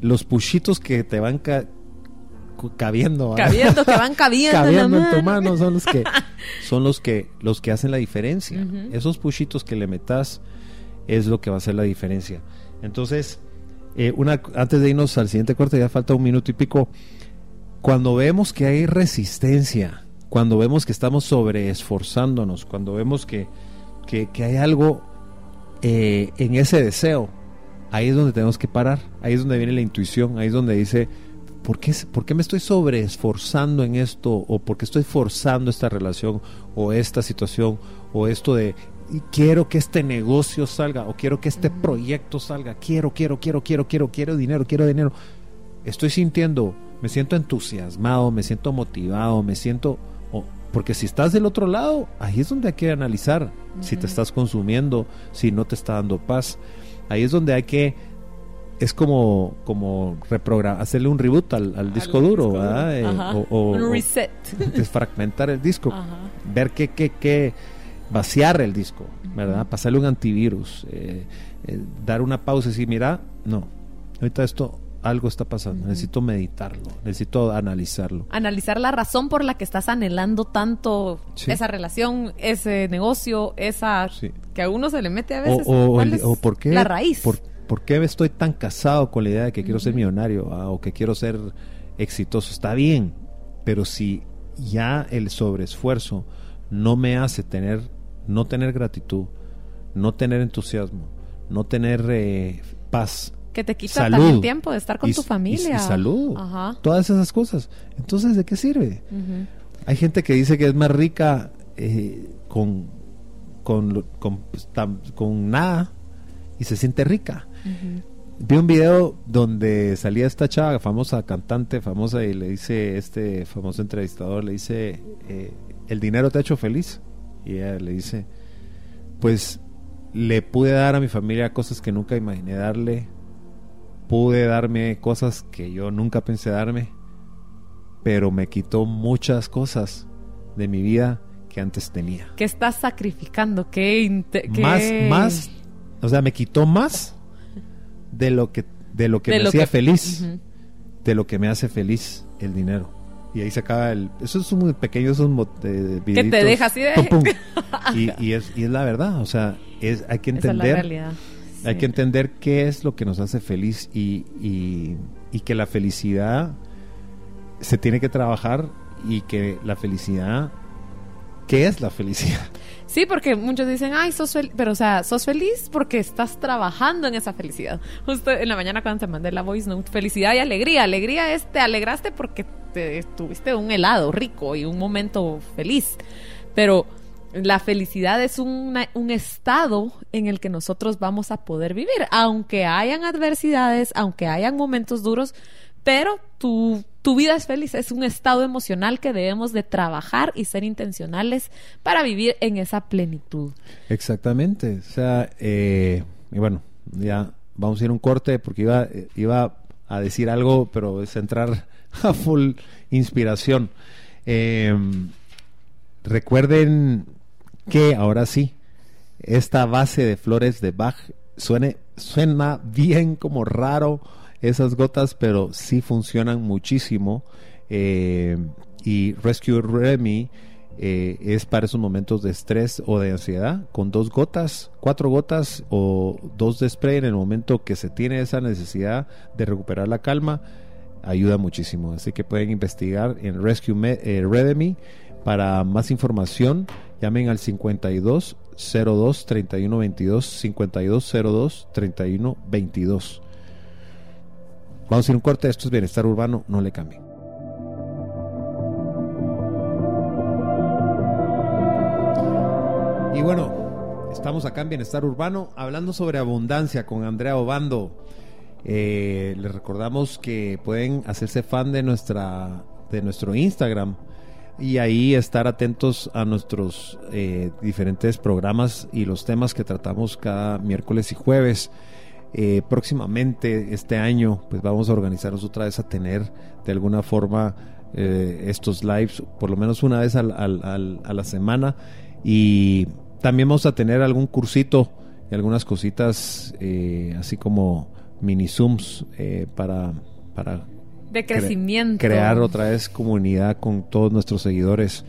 Los pushitos que te van cabiendo, cabiendo que van cabiendo, cabiendo en, tu mano son los que <laughs> son los que los que hacen la diferencia. Esos pushitos que le metas es lo que va a hacer la diferencia. Entonces, eh, antes de irnos al siguiente corte, ya falta un minuto y pico. Cuando vemos que hay resistencia, cuando vemos que estamos sobreesforzándonos, cuando vemos que, que, hay algo eh, en ese deseo, ahí es donde tenemos que parar, ahí es donde viene la intuición, ahí es donde dice, ¿por qué, ¿por qué me estoy sobreesforzando en esto? ¿O por qué estoy forzando esta relación o esta situación o esto de y quiero que este negocio salga o quiero que este proyecto salga, quiero, quiero, quiero, quiero, quiero, quiero dinero, quiero dinero. Estoy sintiendo, me siento entusiasmado, me siento motivado, me siento... porque si estás del otro lado, ahí es donde hay que analizar si te estás consumiendo, si no te está dando paz. Ahí es donde hay que es como como reprogramar, hacerle un reboot al, disco duro, eh, o, un reset, desfragmentar el disco, ver qué qué qué vaciar el disco, ¿verdad? Pasarle un antivirus, eh, eh, dar una pausa y decir, mira, no, ahorita esto algo está pasando, necesito meditarlo, necesito analizarlo. Analizar la razón por la que estás anhelando tanto esa relación, ese negocio, esa que a uno se le mete a veces. O, por qué, la raíz. Por, qué estoy tan casado con la idea de que quiero ser millonario ah, o que quiero ser exitoso? Está bien, pero si ya el sobreesfuerzo no me hace tener no tener gratitud, no tener entusiasmo, no tener eh, paz. Que te quita también tiempo de estar con tu familia. Y, salud. Todas esas cosas. Entonces, ¿de qué sirve? Hay gente que dice que es más rica eh, con, con, pues, con, nada y se siente rica. Vi un video donde salía esta chava, famosa cantante, famosa, y le dice, este famoso entrevistador, le dice, eh, ¿el dinero te ha hecho feliz? Y ella le dice, pues le pude dar a mi familia cosas que nunca imaginé darle, pude darme cosas que yo nunca pensé darme, pero me quitó muchas cosas de mi vida que antes tenía. ¿Qué estás sacrificando? ¿Qué, Más, más, o sea, me quitó más de lo que, de lo que me hacía feliz. de lo que me hace feliz el dinero. Y ahí se acaba el... Eso es muy pequeño, esos de, Que te deja así de... Pum, pum. <laughs> Y, y es, y es la verdad, o sea, es, hay que Esa es la entender... realidad. Hay Sí. que entender qué es lo que nos hace feliz y, y- y que la felicidad se tiene que trabajar y que la felicidad, ¿qué es la felicidad? Sí, porque muchos dicen, ay, sos feliz, pero o sea, sos feliz porque estás trabajando en esa felicidad. Justo en la mañana cuando te mandé la voice note, felicidad y alegría. Alegría es, te alegraste porque te tuviste un helado rico y un momento feliz. Pero la felicidad es una- un estado en el que nosotros vamos a poder vivir, aunque hayan adversidades, aunque hayan momentos duros, pero tu, tu vida es feliz, es un estado emocional que debemos de trabajar y ser intencionales para vivir en esa plenitud. Exactamente, o sea, eh, y bueno, ya vamos a ir un corte porque iba, iba a decir algo, pero es entrar <laughs> a full inspiración. Eh, recuerden que ahora sí, esta base de flores de Bach suene, suena bien como raro esas gotas, pero sí funcionan muchísimo. Eh, y Rescue Remy eh, es para esos momentos de estrés o de ansiedad, con dos gotas, cuatro gotas o dos de spray en el momento que se tiene esa necesidad de recuperar la calma, ayuda muchísimo. Así que pueden investigar en Rescue eh, Redemy. Para más información, llamen al 52 02 31 22 52 02 31 22. Vamos a ir un corte. Esto es Bienestar Urbano. No le cambien. Y bueno, estamos acá en Bienestar Urbano hablando sobre abundancia con Andrea Obando. Eh, les recordamos que pueden hacerse fan de nuestra de nuestro Instagram y ahí estar atentos a nuestros eh, diferentes programas y los temas que tratamos cada miércoles y jueves. Eh, próximamente este año pues vamos a organizarnos otra vez a tener de alguna forma eh, estos lives por lo menos una vez al- al- al- a la semana y también vamos a tener algún cursito y algunas cositas eh, así como mini zooms para para De cre- crecimiento. crear otra vez comunidad con todos nuestros seguidores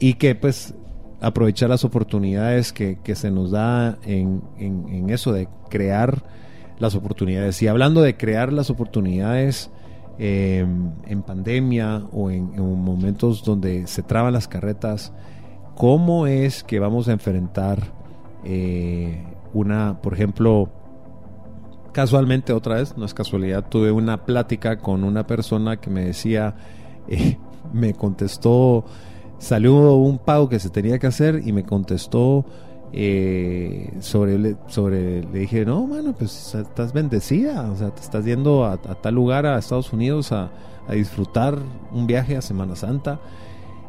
y que pues aprovechar las oportunidades que, que se nos da en, en- eso de crear las oportunidades. Y hablando de crear las oportunidades eh, en pandemia o en, en momentos donde se traban las carretas cómo es que vamos a enfrentar eh, una por ejemplo casualmente otra vez, no es casualidad, tuve una plática con una persona que me decía, <laughs> eh, me contestó, salió un pago que se tenía que hacer y me contestó eh, sobre, sobre, le dije, no, mano, pues estás bendecida, o sea, te estás yendo a, tal lugar, a Estados Unidos, a, disfrutar un viaje a Semana Santa.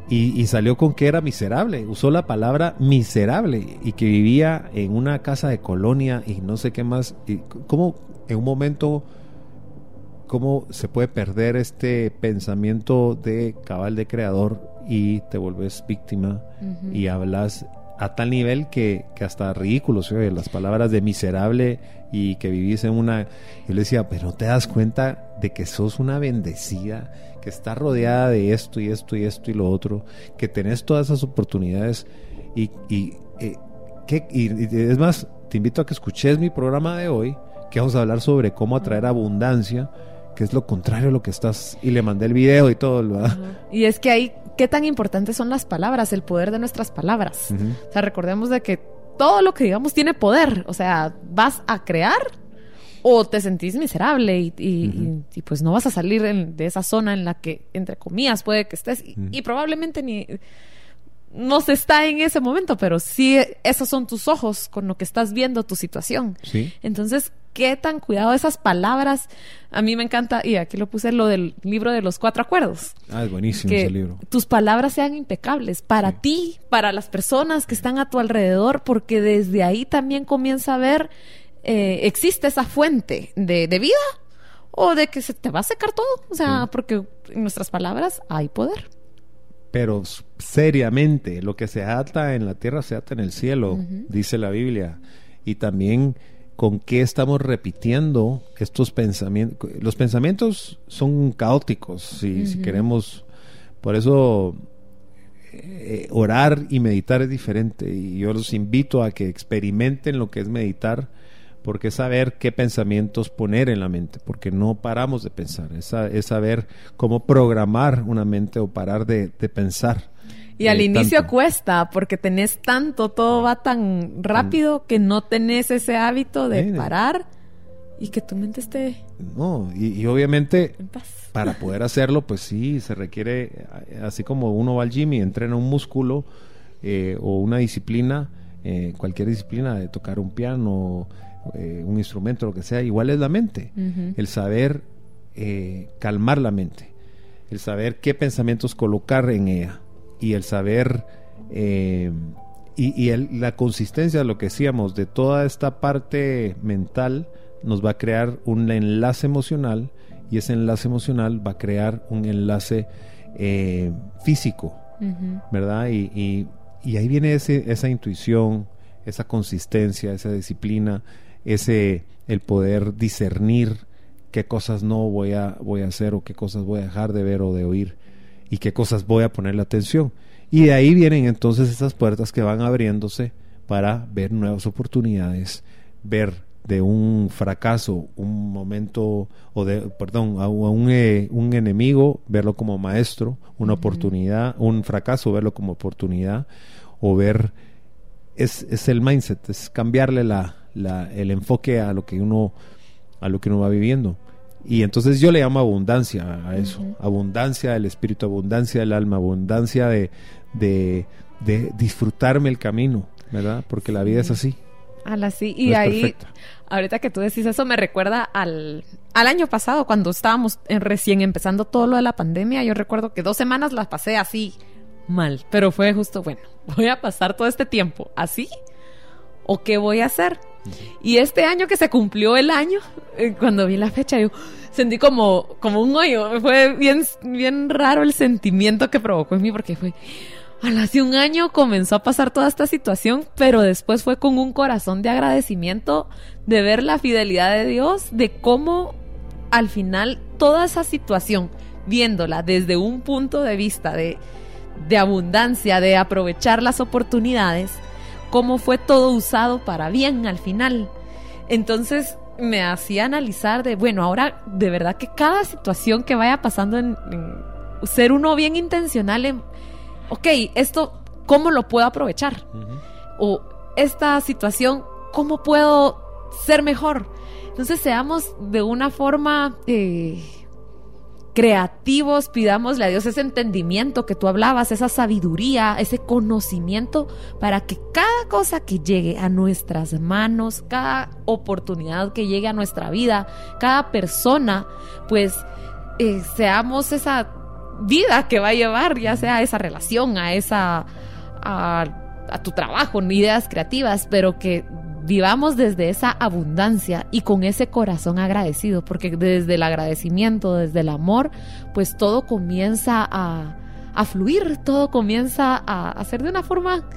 Y, y salió con que era miserable, usó la palabra miserable y que vivía en una casa de colonia y no sé qué más. Y cómo en un momento, cómo se puede perder este pensamiento de cabal de creador y te vuelves víctima y hablas a tal nivel que, que hasta ridículo se oye las palabras de miserable y que vivís en una... Yo le decía, pero no te das cuenta de que sos una bendecida, que estás rodeada de esto y esto y esto y lo otro, que tenés todas esas oportunidades y... y, eh, que- y- y es más, te invito a que escuches mi programa de hoy, que vamos a hablar sobre cómo atraer abundancia, que es lo contrario a lo que estás... Y le mandé el video y todo. Y es que ahí, qué tan importantes son las palabras, el poder de nuestras palabras. O sea, recordemos de que todo lo que digamos tiene poder. O sea, vas a crear o te sentís miserable y, y- Ujú. y- y, pues no vas a salir en- de esa zona en la que, entre comillas, puede que estés. Y probablemente ni no se está en ese momento, pero sí esos son tus ojos con lo que estás viendo tu situación. Sí. Entonces, qué tan cuidado esas palabras. A mí me encanta, y aquí lo puse lo del libro de los cuatro acuerdos Ah, es buenísimo que ese libro. tus palabras sean impecables para Sí. ti, para las personas que están a tu alrededor, porque desde ahí también comienza a ver, eh, existe esa fuente de, de vida o de que se te va a secar todo. O sea, Sí. porque en nuestras palabras hay poder. Pero seriamente, lo que se ata en la tierra se ata en el cielo, dice la Biblia. Y también con qué estamos repitiendo estos pensamientos. Los pensamientos son caóticos, si, si queremos. Por eso eh, orar y meditar es diferente. Y yo los invito a que experimenten lo que es meditar, porque es saber qué pensamientos poner en la mente, porque no paramos de pensar. Es, saber cómo programar una mente o parar de pensar. Y al inicio cuesta porque tenés tanto, todo va tan rápido que no tenés ese hábito de parar y que tu mente esté. No, y, obviamente para poder <laughs> hacerlo, pues sí, se requiere, así como uno va al gym y entrena un músculo eh, o una disciplina, eh, cualquier disciplina de tocar un piano, eh, un instrumento, lo que sea, igual es la mente. El saber calmar la mente, el saber qué pensamientos colocar en ella y el saber eh, y, la consistencia de lo que decíamos de toda esta parte mental nos va a crear un enlace emocional y ese enlace emocional va a crear un enlace eh, físico, ¿verdad? Y, ahí viene ese, esa intuición, esa consistencia, esa disciplina, ese el poder discernir qué cosas no voy a, voy a hacer o qué cosas voy a dejar de ver o de oír y qué cosas voy a ponerle atención. Y de ahí vienen entonces estas puertas que van abriéndose para ver nuevas oportunidades, ver de un fracaso, un momento, o de, perdón, a, un, eh, un, enemigo, verlo como maestro, una oportunidad, un fracaso, verlo como oportunidad, o ver, es, es el mindset, es cambiarle la, la, el enfoque a lo que uno, a lo que uno va viviendo. Y entonces yo le llamo abundancia a eso, abundancia del espíritu, abundancia del alma, abundancia de, de, disfrutarme el camino, ¿verdad? Porque la vida es así. así. Y ahí, ahorita que tú decís eso, me recuerda al, al año pasado, cuando estábamos en, recién empezando todo lo de la pandemia. Yo recuerdo que dos semanas las pasé así mal, pero fue justo, bueno, <laughs> voy a pasar todo este tiempo así, o qué voy a hacer. Y este año que se cumplió el año, eh, cuando vi la fecha, yo sentí como, como un hoyo. Fue bien, bien raro el sentimiento que provocó en mí, porque fue, hace un año comenzó a pasar toda esta situación, pero después fue con un corazón de agradecimiento de ver la fidelidad de Dios, de cómo al final toda esa situación, viéndola desde un punto de vista de, de abundancia, de aprovechar las oportunidades, cómo fue todo usado para bien al final. Entonces me hacía analizar de, bueno, ahora de verdad que cada situación que vaya pasando en, ser uno bien intencional en, ok, esto, ¿cómo lo puedo aprovechar? O esta situación, ¿cómo puedo ser mejor? Entonces seamos de una forma eh, creativos, pidámosle a Dios ese entendimiento que tú hablabas, esa sabiduría, ese conocimiento, para que cada cosa que llegue a nuestras manos, cada oportunidad que llegue a nuestra vida, cada persona, pues eh, seamos esa vida que va a llevar, ya sea esa relación, a esa... a, a tu trabajo, ideas creativas, pero que vivamos desde esa abundancia y con ese corazón agradecido, porque desde el agradecimiento, desde el amor, pues todo comienza a, fluir, todo comienza a hacer de una forma,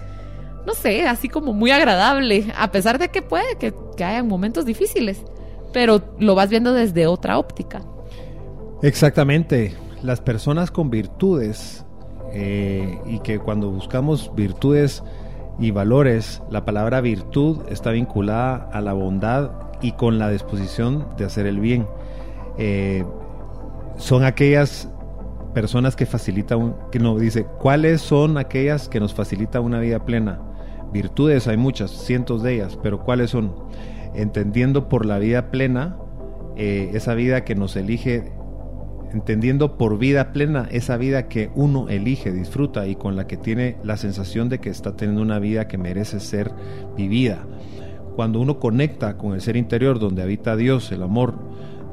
no sé, así como muy agradable, a pesar de que puede que, que hayan momentos difíciles, pero lo vas viendo desde otra óptica. Exactamente, las personas con virtudes eh, y que cuando buscamos virtudes, y valores, la palabra virtud está vinculada a la bondad y con la disposición de hacer el bien. Eh, son aquellas personas que facilitan, que nos dice, ¿cuáles son aquellas que nos facilitan una vida plena? Virtudes hay muchas, cientos de ellas, pero ¿cuáles son? Entendiendo por la vida plena, eh, esa vida que nos elige entendiendo por vida plena esa vida que uno elige, disfruta y con la que tiene la sensación de que está teniendo una vida que merece ser vivida. Cuando uno conecta con el ser interior donde habita Dios, el amor,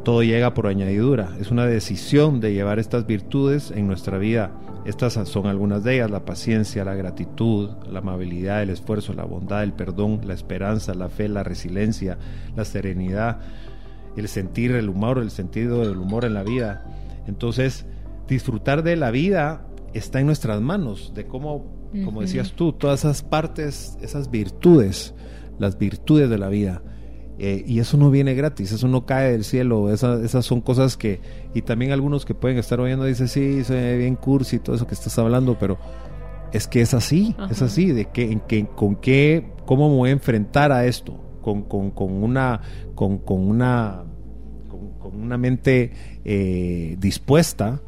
todo llega por añadidura. Es una decisión de llevar estas virtudes en nuestra vida. Estas son algunas de ellas, la paciencia, la gratitud, la amabilidad, el esfuerzo, la bondad, el perdón, la esperanza, la fe, la resiliencia, la serenidad, el sentir el humor, el sentido del humor en la vida, entonces, disfrutar de la vida está en nuestras manos, de cómo, como decías tú, todas esas partes, esas virtudes, las virtudes de la vida. Eh, y eso no viene gratis, eso no cae del cielo, esas son cosas que, y también algunos que pueden estar oyendo dicen, sí, soy bien cursi y todo eso que estás hablando, pero es que es así, es así, de que, en que, con qué, cómo me voy a enfrentar a esto, con, con, con una, con, con una, con, una mente eh, dispuesta,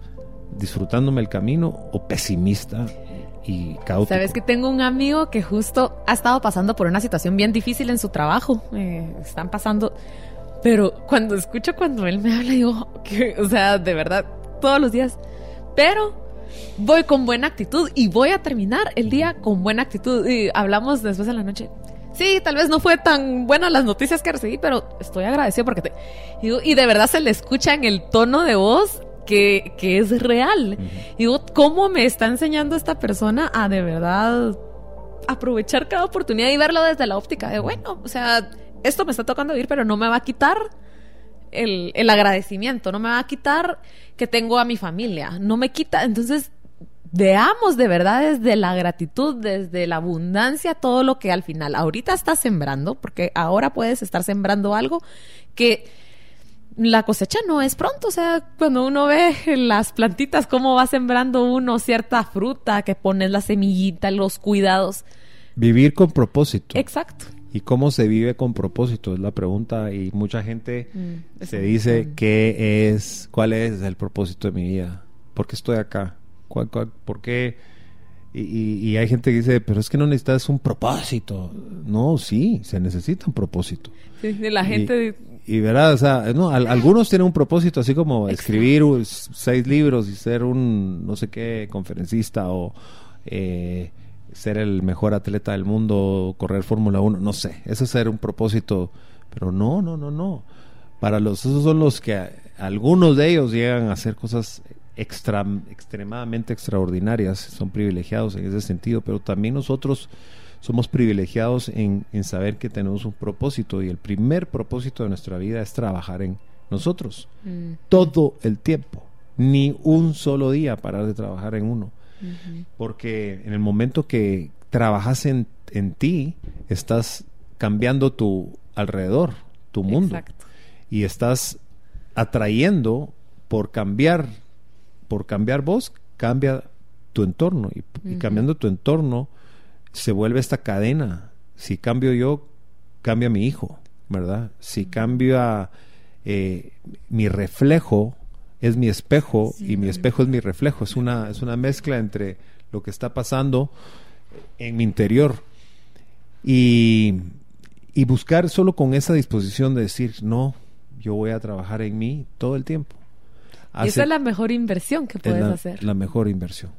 disfrutándome el camino, o pesimista y caótico. Sabes que tengo un amigo que justo ha estado pasando por una situación bien difícil en su trabajo. Eh, están pasando. Pero cuando escucho cuando él me habla, digo, que, o sea, de verdad, todos los días. Pero voy con buena actitud y voy a terminar el día con buena actitud. Y hablamos después de la noche. Sí, tal vez no fue tan buena las noticias que recibí, pero estoy agradecido porque te. y de verdad se le escucha en el tono de voz que, es real. Y digo, ¿cómo me está enseñando esta persona a de verdad aprovechar cada oportunidad y verlo desde la óptica de, bueno, o sea, esto me está tocando vivir, pero no me va a quitar el, el, agradecimiento, no me va a quitar que tengo a mi familia, no me quita. Entonces, veamos de verdad desde la gratitud, desde la abundancia, todo lo que al final ahorita estás sembrando, porque ahora puedes estar sembrando algo que la cosecha no es pronto, o sea, cuando uno ve las plantitas, cómo va sembrando uno cierta fruta, que pones la semillita, los cuidados. Vivir con propósito. Exacto. ¿Y cómo se vive con propósito? Es la pregunta y mucha gente mm, se dice qué es, cuál es el propósito de mi vida, por qué estoy acá, ¿Cuál, por qué... Y, hay gente que dice, pero es que no necesitas un propósito. No, sí, se necesita un propósito. Sí, la gente y verdad, o sea, no, algunos tienen un propósito así como escribir seis libros y ser un no sé qué conferencista o eh, ser el mejor atleta del mundo, correr Fórmula 1, no sé, eso es ser un propósito, pero no, no, no, no. Para los esos son los que algunos de ellos llegan a hacer cosas extra, extremadamente extraordinarias, son privilegiados en ese sentido, pero también nosotros somos privilegiados en, saber que tenemos un propósito y el primer propósito de nuestra vida es trabajar en nosotros mm. todo el tiempo, ni un solo día parar de trabajar en uno. Porque en el momento que trabajas en, ti, estás cambiando tu alrededor, tu mundo. Y estás atrayendo por cambiar, por cambiar vos, cambia tu entorno. y cambiando tu entorno, se vuelve esta cadena. Si cambio yo, cambia mi hijo, ¿verdad? Si cambia eh, mi reflejo, es mi espejo y mi espejo es mi reflejo. Es una, es una mezcla entre lo que está pasando en mi interior. Y, y buscar solo con esa disposición de decir, no, yo voy a trabajar en mí todo el tiempo. Esa es la mejor inversión que puedes hacer. La mejor inversión.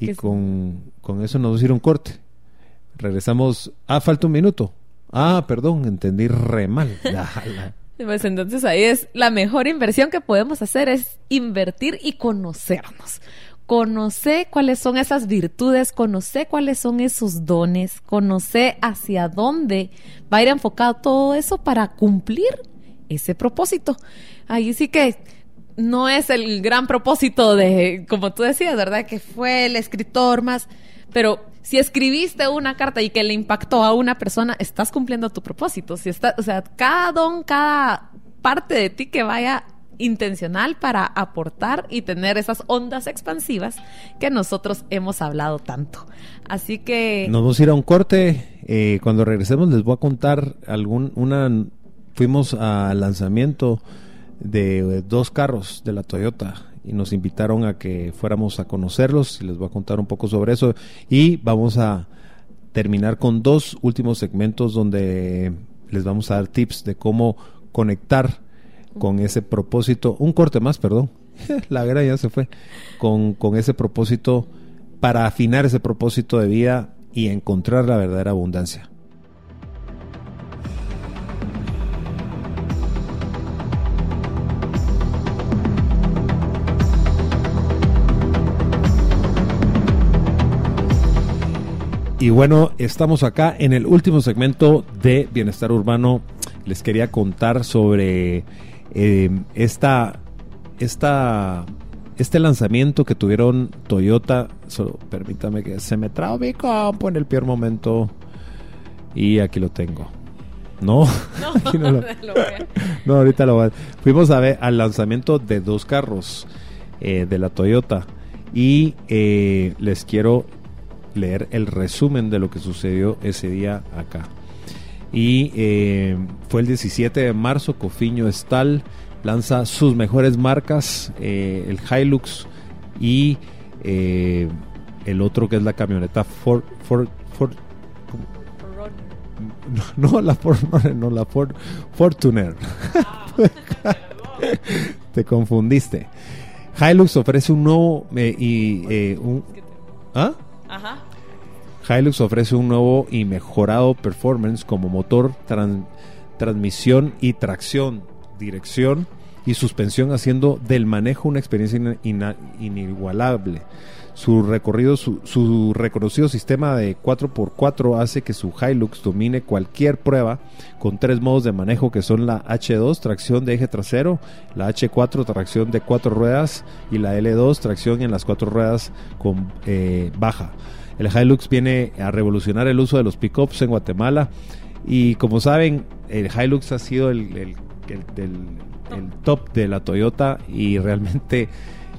y con, con, eso nos un corte. Regresamos. Ah, falta un minuto. Ah, perdón, entendí re mal. <laughs> pues entonces ahí es la mejor inversión que podemos hacer es invertir y conocernos. Conocer cuáles son esas virtudes, conocer cuáles son esos dones, conocer hacia dónde va a ir enfocado todo eso para cumplir ese propósito. Ahí sí que no es el gran propósito de, como tú decías, ¿verdad? Que fue el escritor más, pero si escribiste una carta y que le impactó a una persona, estás cumpliendo tu propósito. Si está, o sea, cada don, cada parte de ti que vaya intencional para aportar y tener esas ondas expansivas que nosotros hemos hablado tanto. Así que... Nos vamos a ir a un corte. Eh, cuando regresemos les voy a contar algún, una... Fuimos al lanzamiento de dos carros de la Toyota y nos invitaron a que fuéramos a conocerlos y les voy a contar un poco sobre eso. Y vamos a terminar con dos últimos segmentos donde les vamos a dar tips de cómo conectar con ese propósito, un corte más, perdón, <laughs> la guerra ya se fue, con, con ese propósito para afinar ese propósito de vida y encontrar la verdadera abundancia. Y bueno, estamos acá en el último segmento de Bienestar Urbano. Les quería contar sobre eh, esta, esta, este lanzamiento que tuvieron Toyota. Solo permítame que se me trabe mi campo en el peor momento. Y aquí lo tengo. No, <laughs> <laughs> No, no, lo- <laughs> lo voy a- no, ahorita lo voy a- Fuimos a ver al lanzamiento de dos carros eh, de la Toyota y eh, les quiero leer el resumen de lo que sucedió ese día acá. Y eh, fue el 17 de marzo, Cofiño Estal lanza sus mejores marcas, eh, el Hilux y eh, el otro que es la camioneta Ford, Ford, Ford- no, no la Ford, no, la Ford Fortuner. <laughs> Te confundiste. Hilux ofrece un nuevo eh, y eh, un ¿Ah? Ajá. Hilux ofrece un nuevo y mejorado performance como motor, tran- transmisión y tracción, dirección y suspensión, haciendo del manejo una experiencia inigualable. Su recorrido, su, su reconocido sistema de 4x4 hace que su Hilux domine cualquier prueba con tres modos de manejo que son la H2, tracción de eje trasero, la H4, tracción de cuatro ruedas y la L2, tracción en las cuatro ruedas con eh, baja. El Hilux viene a revolucionar el uso de los pickups en Guatemala. Y como saben, el Hilux ha sido el, top de la Toyota y realmente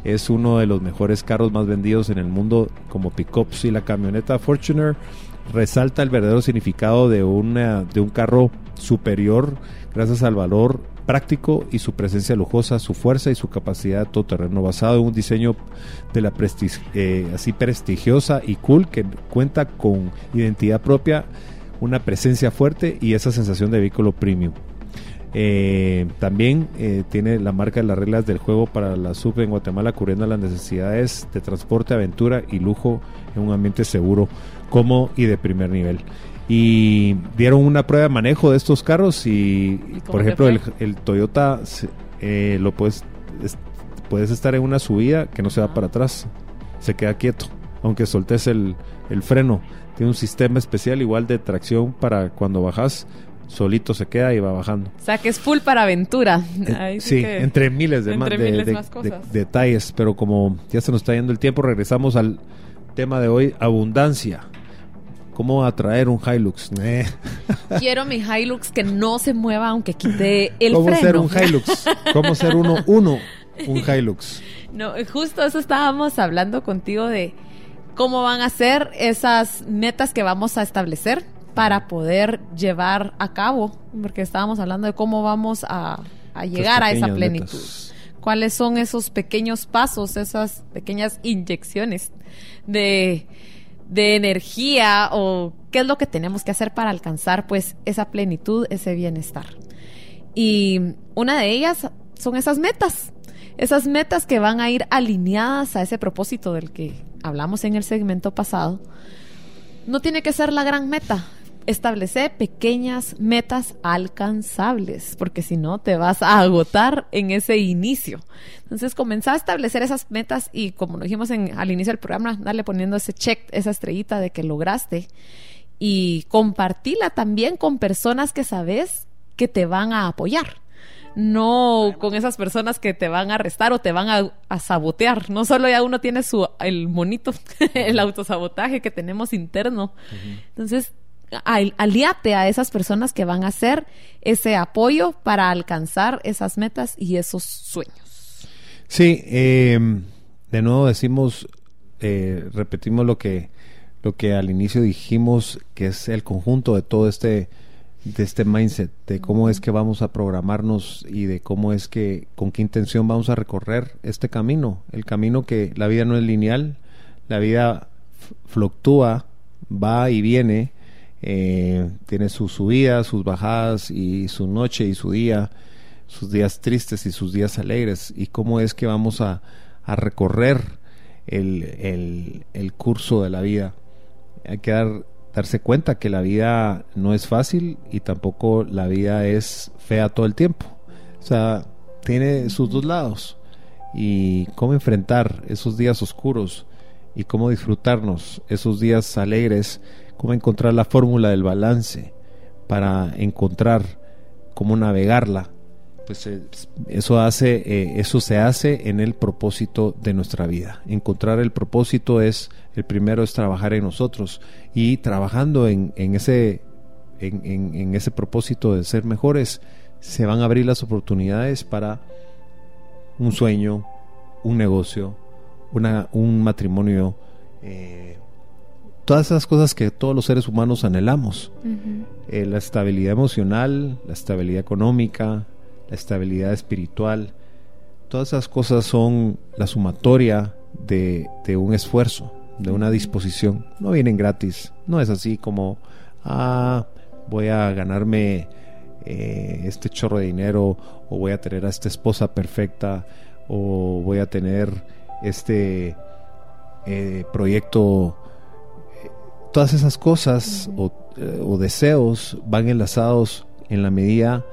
es uno de los mejores carros más vendidos en el mundo como pickups. Y la camioneta Fortuner resalta el verdadero significado de, de un carro superior gracias al valor práctico y su presencia lujosa, su fuerza y su capacidad todoterreno basado en un diseño de la eh, así prestigiosa y cool que cuenta con identidad propia, una presencia fuerte y esa sensación de vehículo premium. Eh, también eh, tiene la marca de las reglas del juego para la sub en Guatemala cubriendo las necesidades de transporte, aventura y lujo en un ambiente seguro, cómodo y de primer nivel. Y dieron una prueba de manejo de estos carros y, por ejemplo, el, Toyota eh, lo puedes, es- puedes estar en una subida que no se va Ah. para atrás, se queda quieto, aunque soltes el, el freno. Tiene un sistema especial igual de tracción para cuando bajas, solito se queda y va bajando. O sea, que es full para aventura. Ahí sí, que- entre miles de, entre ma- de- miles de- más cosas. de- detalles, pero como ya se nos está yendo el tiempo, regresamos al tema de hoy, abundancia. ¿Cómo atraer un Hilux? <laughs> Eh, Quiero mi Hilux que no se mueva aunque quite el ¿Cómo freno. ser un Hilux? ¿Cómo ser uno, uno, un Hilux? No, justo eso estábamos hablando contigo de cómo van a ser esas metas que vamos a establecer para poder llevar a cabo, porque estábamos hablando de cómo vamos a, a llegar a esa plenitud. metas. ¿Cuáles son esos pequeños pasos, esas pequeñas inyecciones de, de energía o qué es lo que tenemos que hacer para alcanzar pues esa plenitud, ese bienestar? Y una de ellas son esas metas. Esas metas que van a ir alineadas a ese propósito del que hablamos en el segmento pasado. No tiene que ser la gran meta. Establece pequeñas metas alcanzables, porque si no te vas a agotar en ese inicio. Entonces, comenzar a establecer esas metas y, como lo dijimos en, al inicio del programa, darle poniendo ese check, esa estrellita de que lograste y compartirla también con personas que sabes que te van a apoyar. No con esas personas que te van a arrestar o te van a, a sabotear. No solo ya uno tiene su el monito, <laughs> el autosabotaje que tenemos interno. Entonces, al- aliate a esas personas que van a hacer ese apoyo para alcanzar esas metas y esos sueños. Sí, eh, de nuevo decimos, eh, repetimos lo que, lo que al inicio dijimos, que es el conjunto de todo este, de este mindset, de cómo es que vamos a programarnos y de cómo es que, con qué intención vamos a recorrer este camino. El camino que la vida no es lineal, la vida fluctúa, va y viene, eh, tiene sus subidas, sus bajadas y su noche y su día sus días tristes y sus días alegres y cómo es que vamos a, recorrer el, el- el curso de la vida. Hay que dar- darse cuenta que la vida no es fácil y tampoco la vida es fea todo el tiempo. O sea, tiene sus dos lados. Y cómo enfrentar esos días oscuros y cómo disfrutarnos esos días alegres, cómo encontrar la fórmula del balance para encontrar cómo navegarla pues eh, eso hace eh, eso se hace en el propósito de nuestra vida. Encontrar el propósito es el primero es trabajar en nosotros y trabajando en, ese en, ese propósito de ser mejores, se van a abrir las oportunidades para un sueño, un negocio, una, un matrimonio, eh, todas esas cosas que todos los seres humanos anhelamos. Eh, la estabilidad emocional, la estabilidad económica, la estabilidad espiritual, todas esas cosas son la sumatoria de, un esfuerzo, de una disposición. No vienen gratis, no es así como, ah, voy a ganarme eh, este chorro de dinero o voy a tener a esta esposa perfecta o voy a tener este eh, proyecto. Todas esas cosas o, eh, o deseos van enlazados en la medida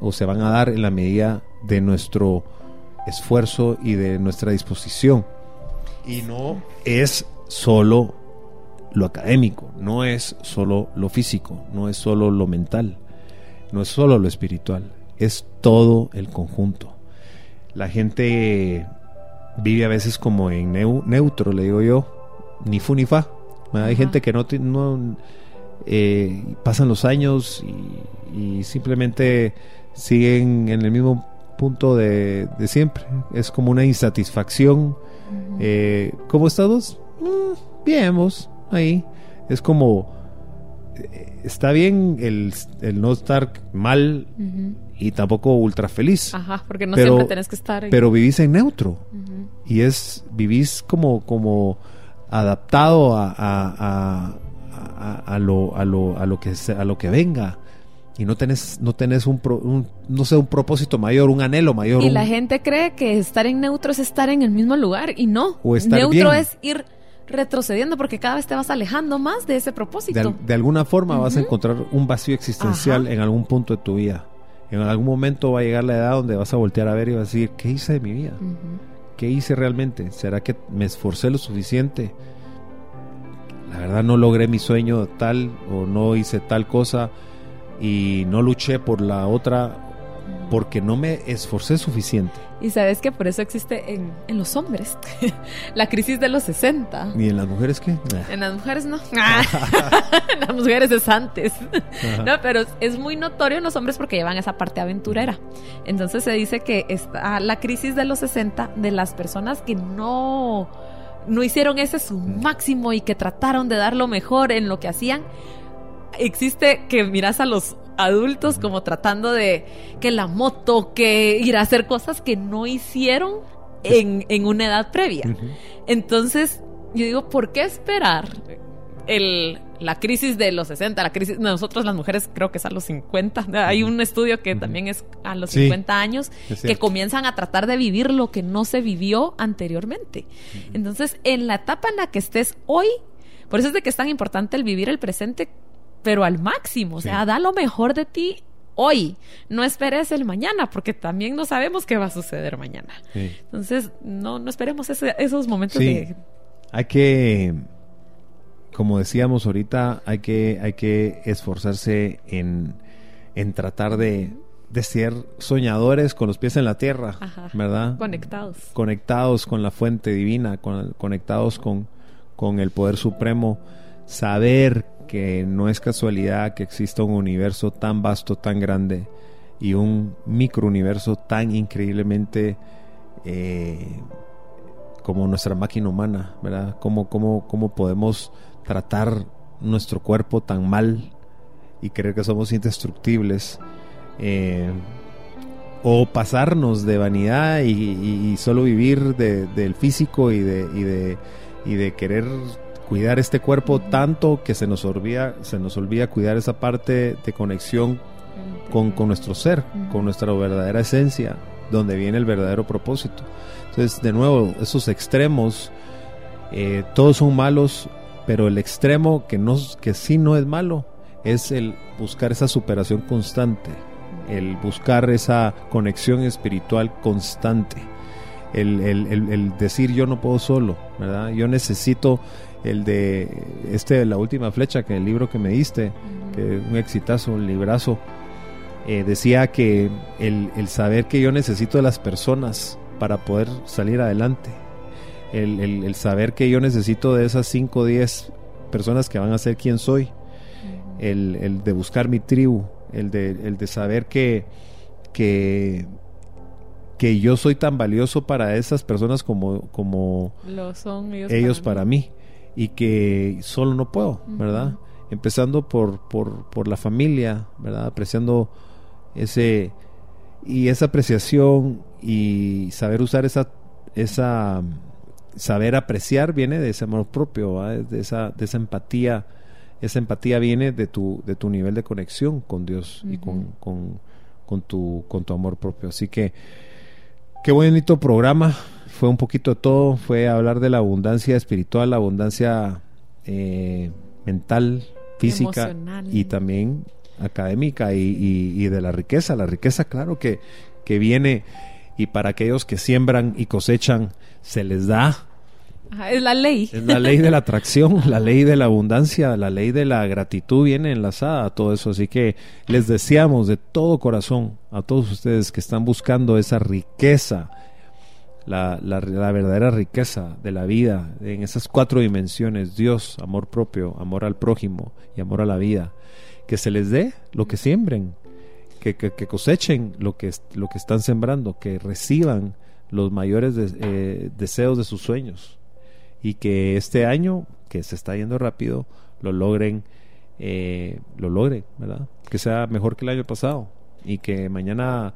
o se van a dar en la medida de nuestro esfuerzo y de nuestra disposición. Y no es solo lo académico, no es solo lo físico, no es solo lo mental, no es solo lo espiritual, es todo el conjunto. La gente vive a veces como en neutro, le digo yo, ni fu ni fa. Hay gente que no, no eh, pasan los años y, simplemente siguen en el mismo punto de, siempre. Es como una insatisfacción. Eh, ¿Cómo estamos? Mm, bien, ahí. Es como, eh, está bien el, no estar mal y tampoco ultra feliz. Ajá, porque no siempre tenés que estar. Pero vivís en neutro. Y es, vivís como, como adaptado a, a, a, lo, a, lo, a, lo que, a lo que venga y no tenés, no tenés un, no sé, un propósito mayor, un anhelo mayor. Y la gente cree que estar en neutro es estar en el mismo lugar y no. neutro es ir retrocediendo porque cada vez te vas alejando más de ese propósito. De, alguna forma vas a encontrar un vacío existencial en algún punto de tu vida. En algún momento va a llegar la edad donde vas a voltear a ver y vas a decir, ¿qué hice de mi vida? ¿Qué hice realmente? ¿Será que me esforcé lo suficiente? La verdad no logré mi sueño tal o no hice tal cosa y no luché por la otra porque no me esforcé suficiente. Y sabes que por eso existe en, en los hombres <laughs> la crisis de los 60. ¿Y en las mujeres qué? En las mujeres no. <laughs> en las mujeres es antes. no, pero es muy notorio en los hombres porque llevan esa parte aventurera. Entonces se dice que está la crisis de los 60 de las personas que no, no hicieron ese su máximo y que trataron de dar lo mejor en lo que hacían existe que miras a los adultos como tratando de que la moto, que ir a hacer cosas que no hicieron en, en una edad previa. Entonces, yo digo, ¿por qué esperar el, la crisis de los 60, la crisis, nosotros las mujeres creo que es a los 50, hay un estudio que también es a los 50 años, que comienzan a tratar de vivir lo que no se vivió anteriormente. Entonces, en la etapa en la que estés hoy, por eso es de que es tan importante el vivir el presente pero al máximo, o sea, da lo mejor de ti hoy, no esperes el mañana, porque también no sabemos qué va a suceder mañana. Entonces, no, no esperemos esos momentos de... Hay que, como decíamos ahorita, hay que, hay que esforzarse en, en tratar de, de ser soñadores con los pies en la tierra, ¿verdad? Conectados. Conectados con la fuente divina, con, conectados con, con el poder supremo, saber que no es casualidad que exista un universo tan vasto, tan grande y un microuniverso tan increíblemente eh, como nuestra máquina humana, ¿verdad? ¿Cómo, cómo, cómo podemos tratar nuestro cuerpo tan mal y creer que somos indestructibles? Eh, o pasarnos de vanidad y, solo vivir del físico y de, y de, y de querer cuidar este cuerpo tanto que se nos olvida, se nos olvida cuidar esa parte de conexión con, nuestro ser, con nuestra verdadera esencia, donde viene el verdadero propósito. Entonces, de nuevo, esos extremos, eh, todos son malos, pero el extremo que, no, que sí no es malo es el buscar esa superación constante, el buscar esa conexión espiritual constante, el, el decir yo no puedo solo, ¿verdad? Yo necesito el de este la última flecha que el libro que me diste que un exitazo un librazo eh, decía que el, saber que yo necesito de las personas para poder salir adelante el, saber que yo necesito de esas 5 o 10 personas que van a ser quien soy el, el de buscar mi tribu, el de, el de saber que, que, que yo soy tan valioso para esas personas como, como Lo son ellos, ellos para para mí y que solo no puedo, ¿verdad? Empezando por, por, por la familia, ¿verdad? Apreciando ese y esa apreciación y saber usar esa esa saber apreciar viene de ese amor propio, ¿verdad? de esa de esa empatía, esa empatía viene de tu de tu nivel de conexión con Dios y con, con, con tu con tu amor propio. Así que Qué bonito programa. Fue un poquito de todo. Fue hablar de la abundancia espiritual, la abundancia eh, mental, física Emocional. y también académica y, y- y de la riqueza. La riqueza, claro, que, que viene y para aquellos que siembran y cosechan, se les da. Ajá, es la ley. Es la ley de la atracción, la ley de la abundancia, la ley de la gratitud viene enlazada a todo eso. Así que les deseamos de todo corazón a todos ustedes que están buscando esa riqueza, la, la- la verdadera riqueza de la vida, en esas cuatro dimensiones, Dios, amor propio, amor al prójimo y amor a la vida, que se les dé lo que siembren, que, que- que cosechen lo que, lo que están sembrando, que reciban los mayores de- eh, deseos de sus sueños y que este año, que se está yendo rápido, lo logren, eh, lo logren, ¿verdad? Que sea mejor que el año pasado y que mañana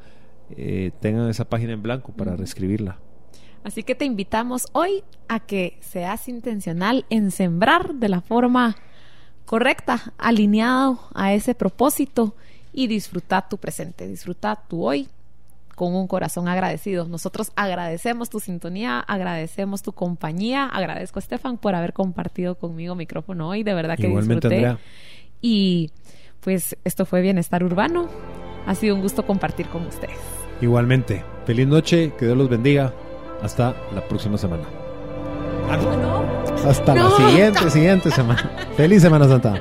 eh, tengan esa página en blanco para reescribirla. Así que te invitamos hoy a que seas intencional en sembrar de la forma correcta, alineado a ese propósito y disfrutar tu presente, disfrutar tu hoy con un corazón agradecido. Nosotros agradecemos tu sintonía, agradecemos tu compañía, agradezco a Estefan por haber compartido conmigo micrófono hoy, de verdad que Igualmente, disfruté. Andrea. Y pues esto fue Bienestar Urbano. Ha sido un gusto compartir con ustedes. Igualmente, feliz noche, que Dios los bendiga. Hasta la próxima semana. Hasta No. la siguiente, siguiente semana. <laughs> Feliz Semana Santa.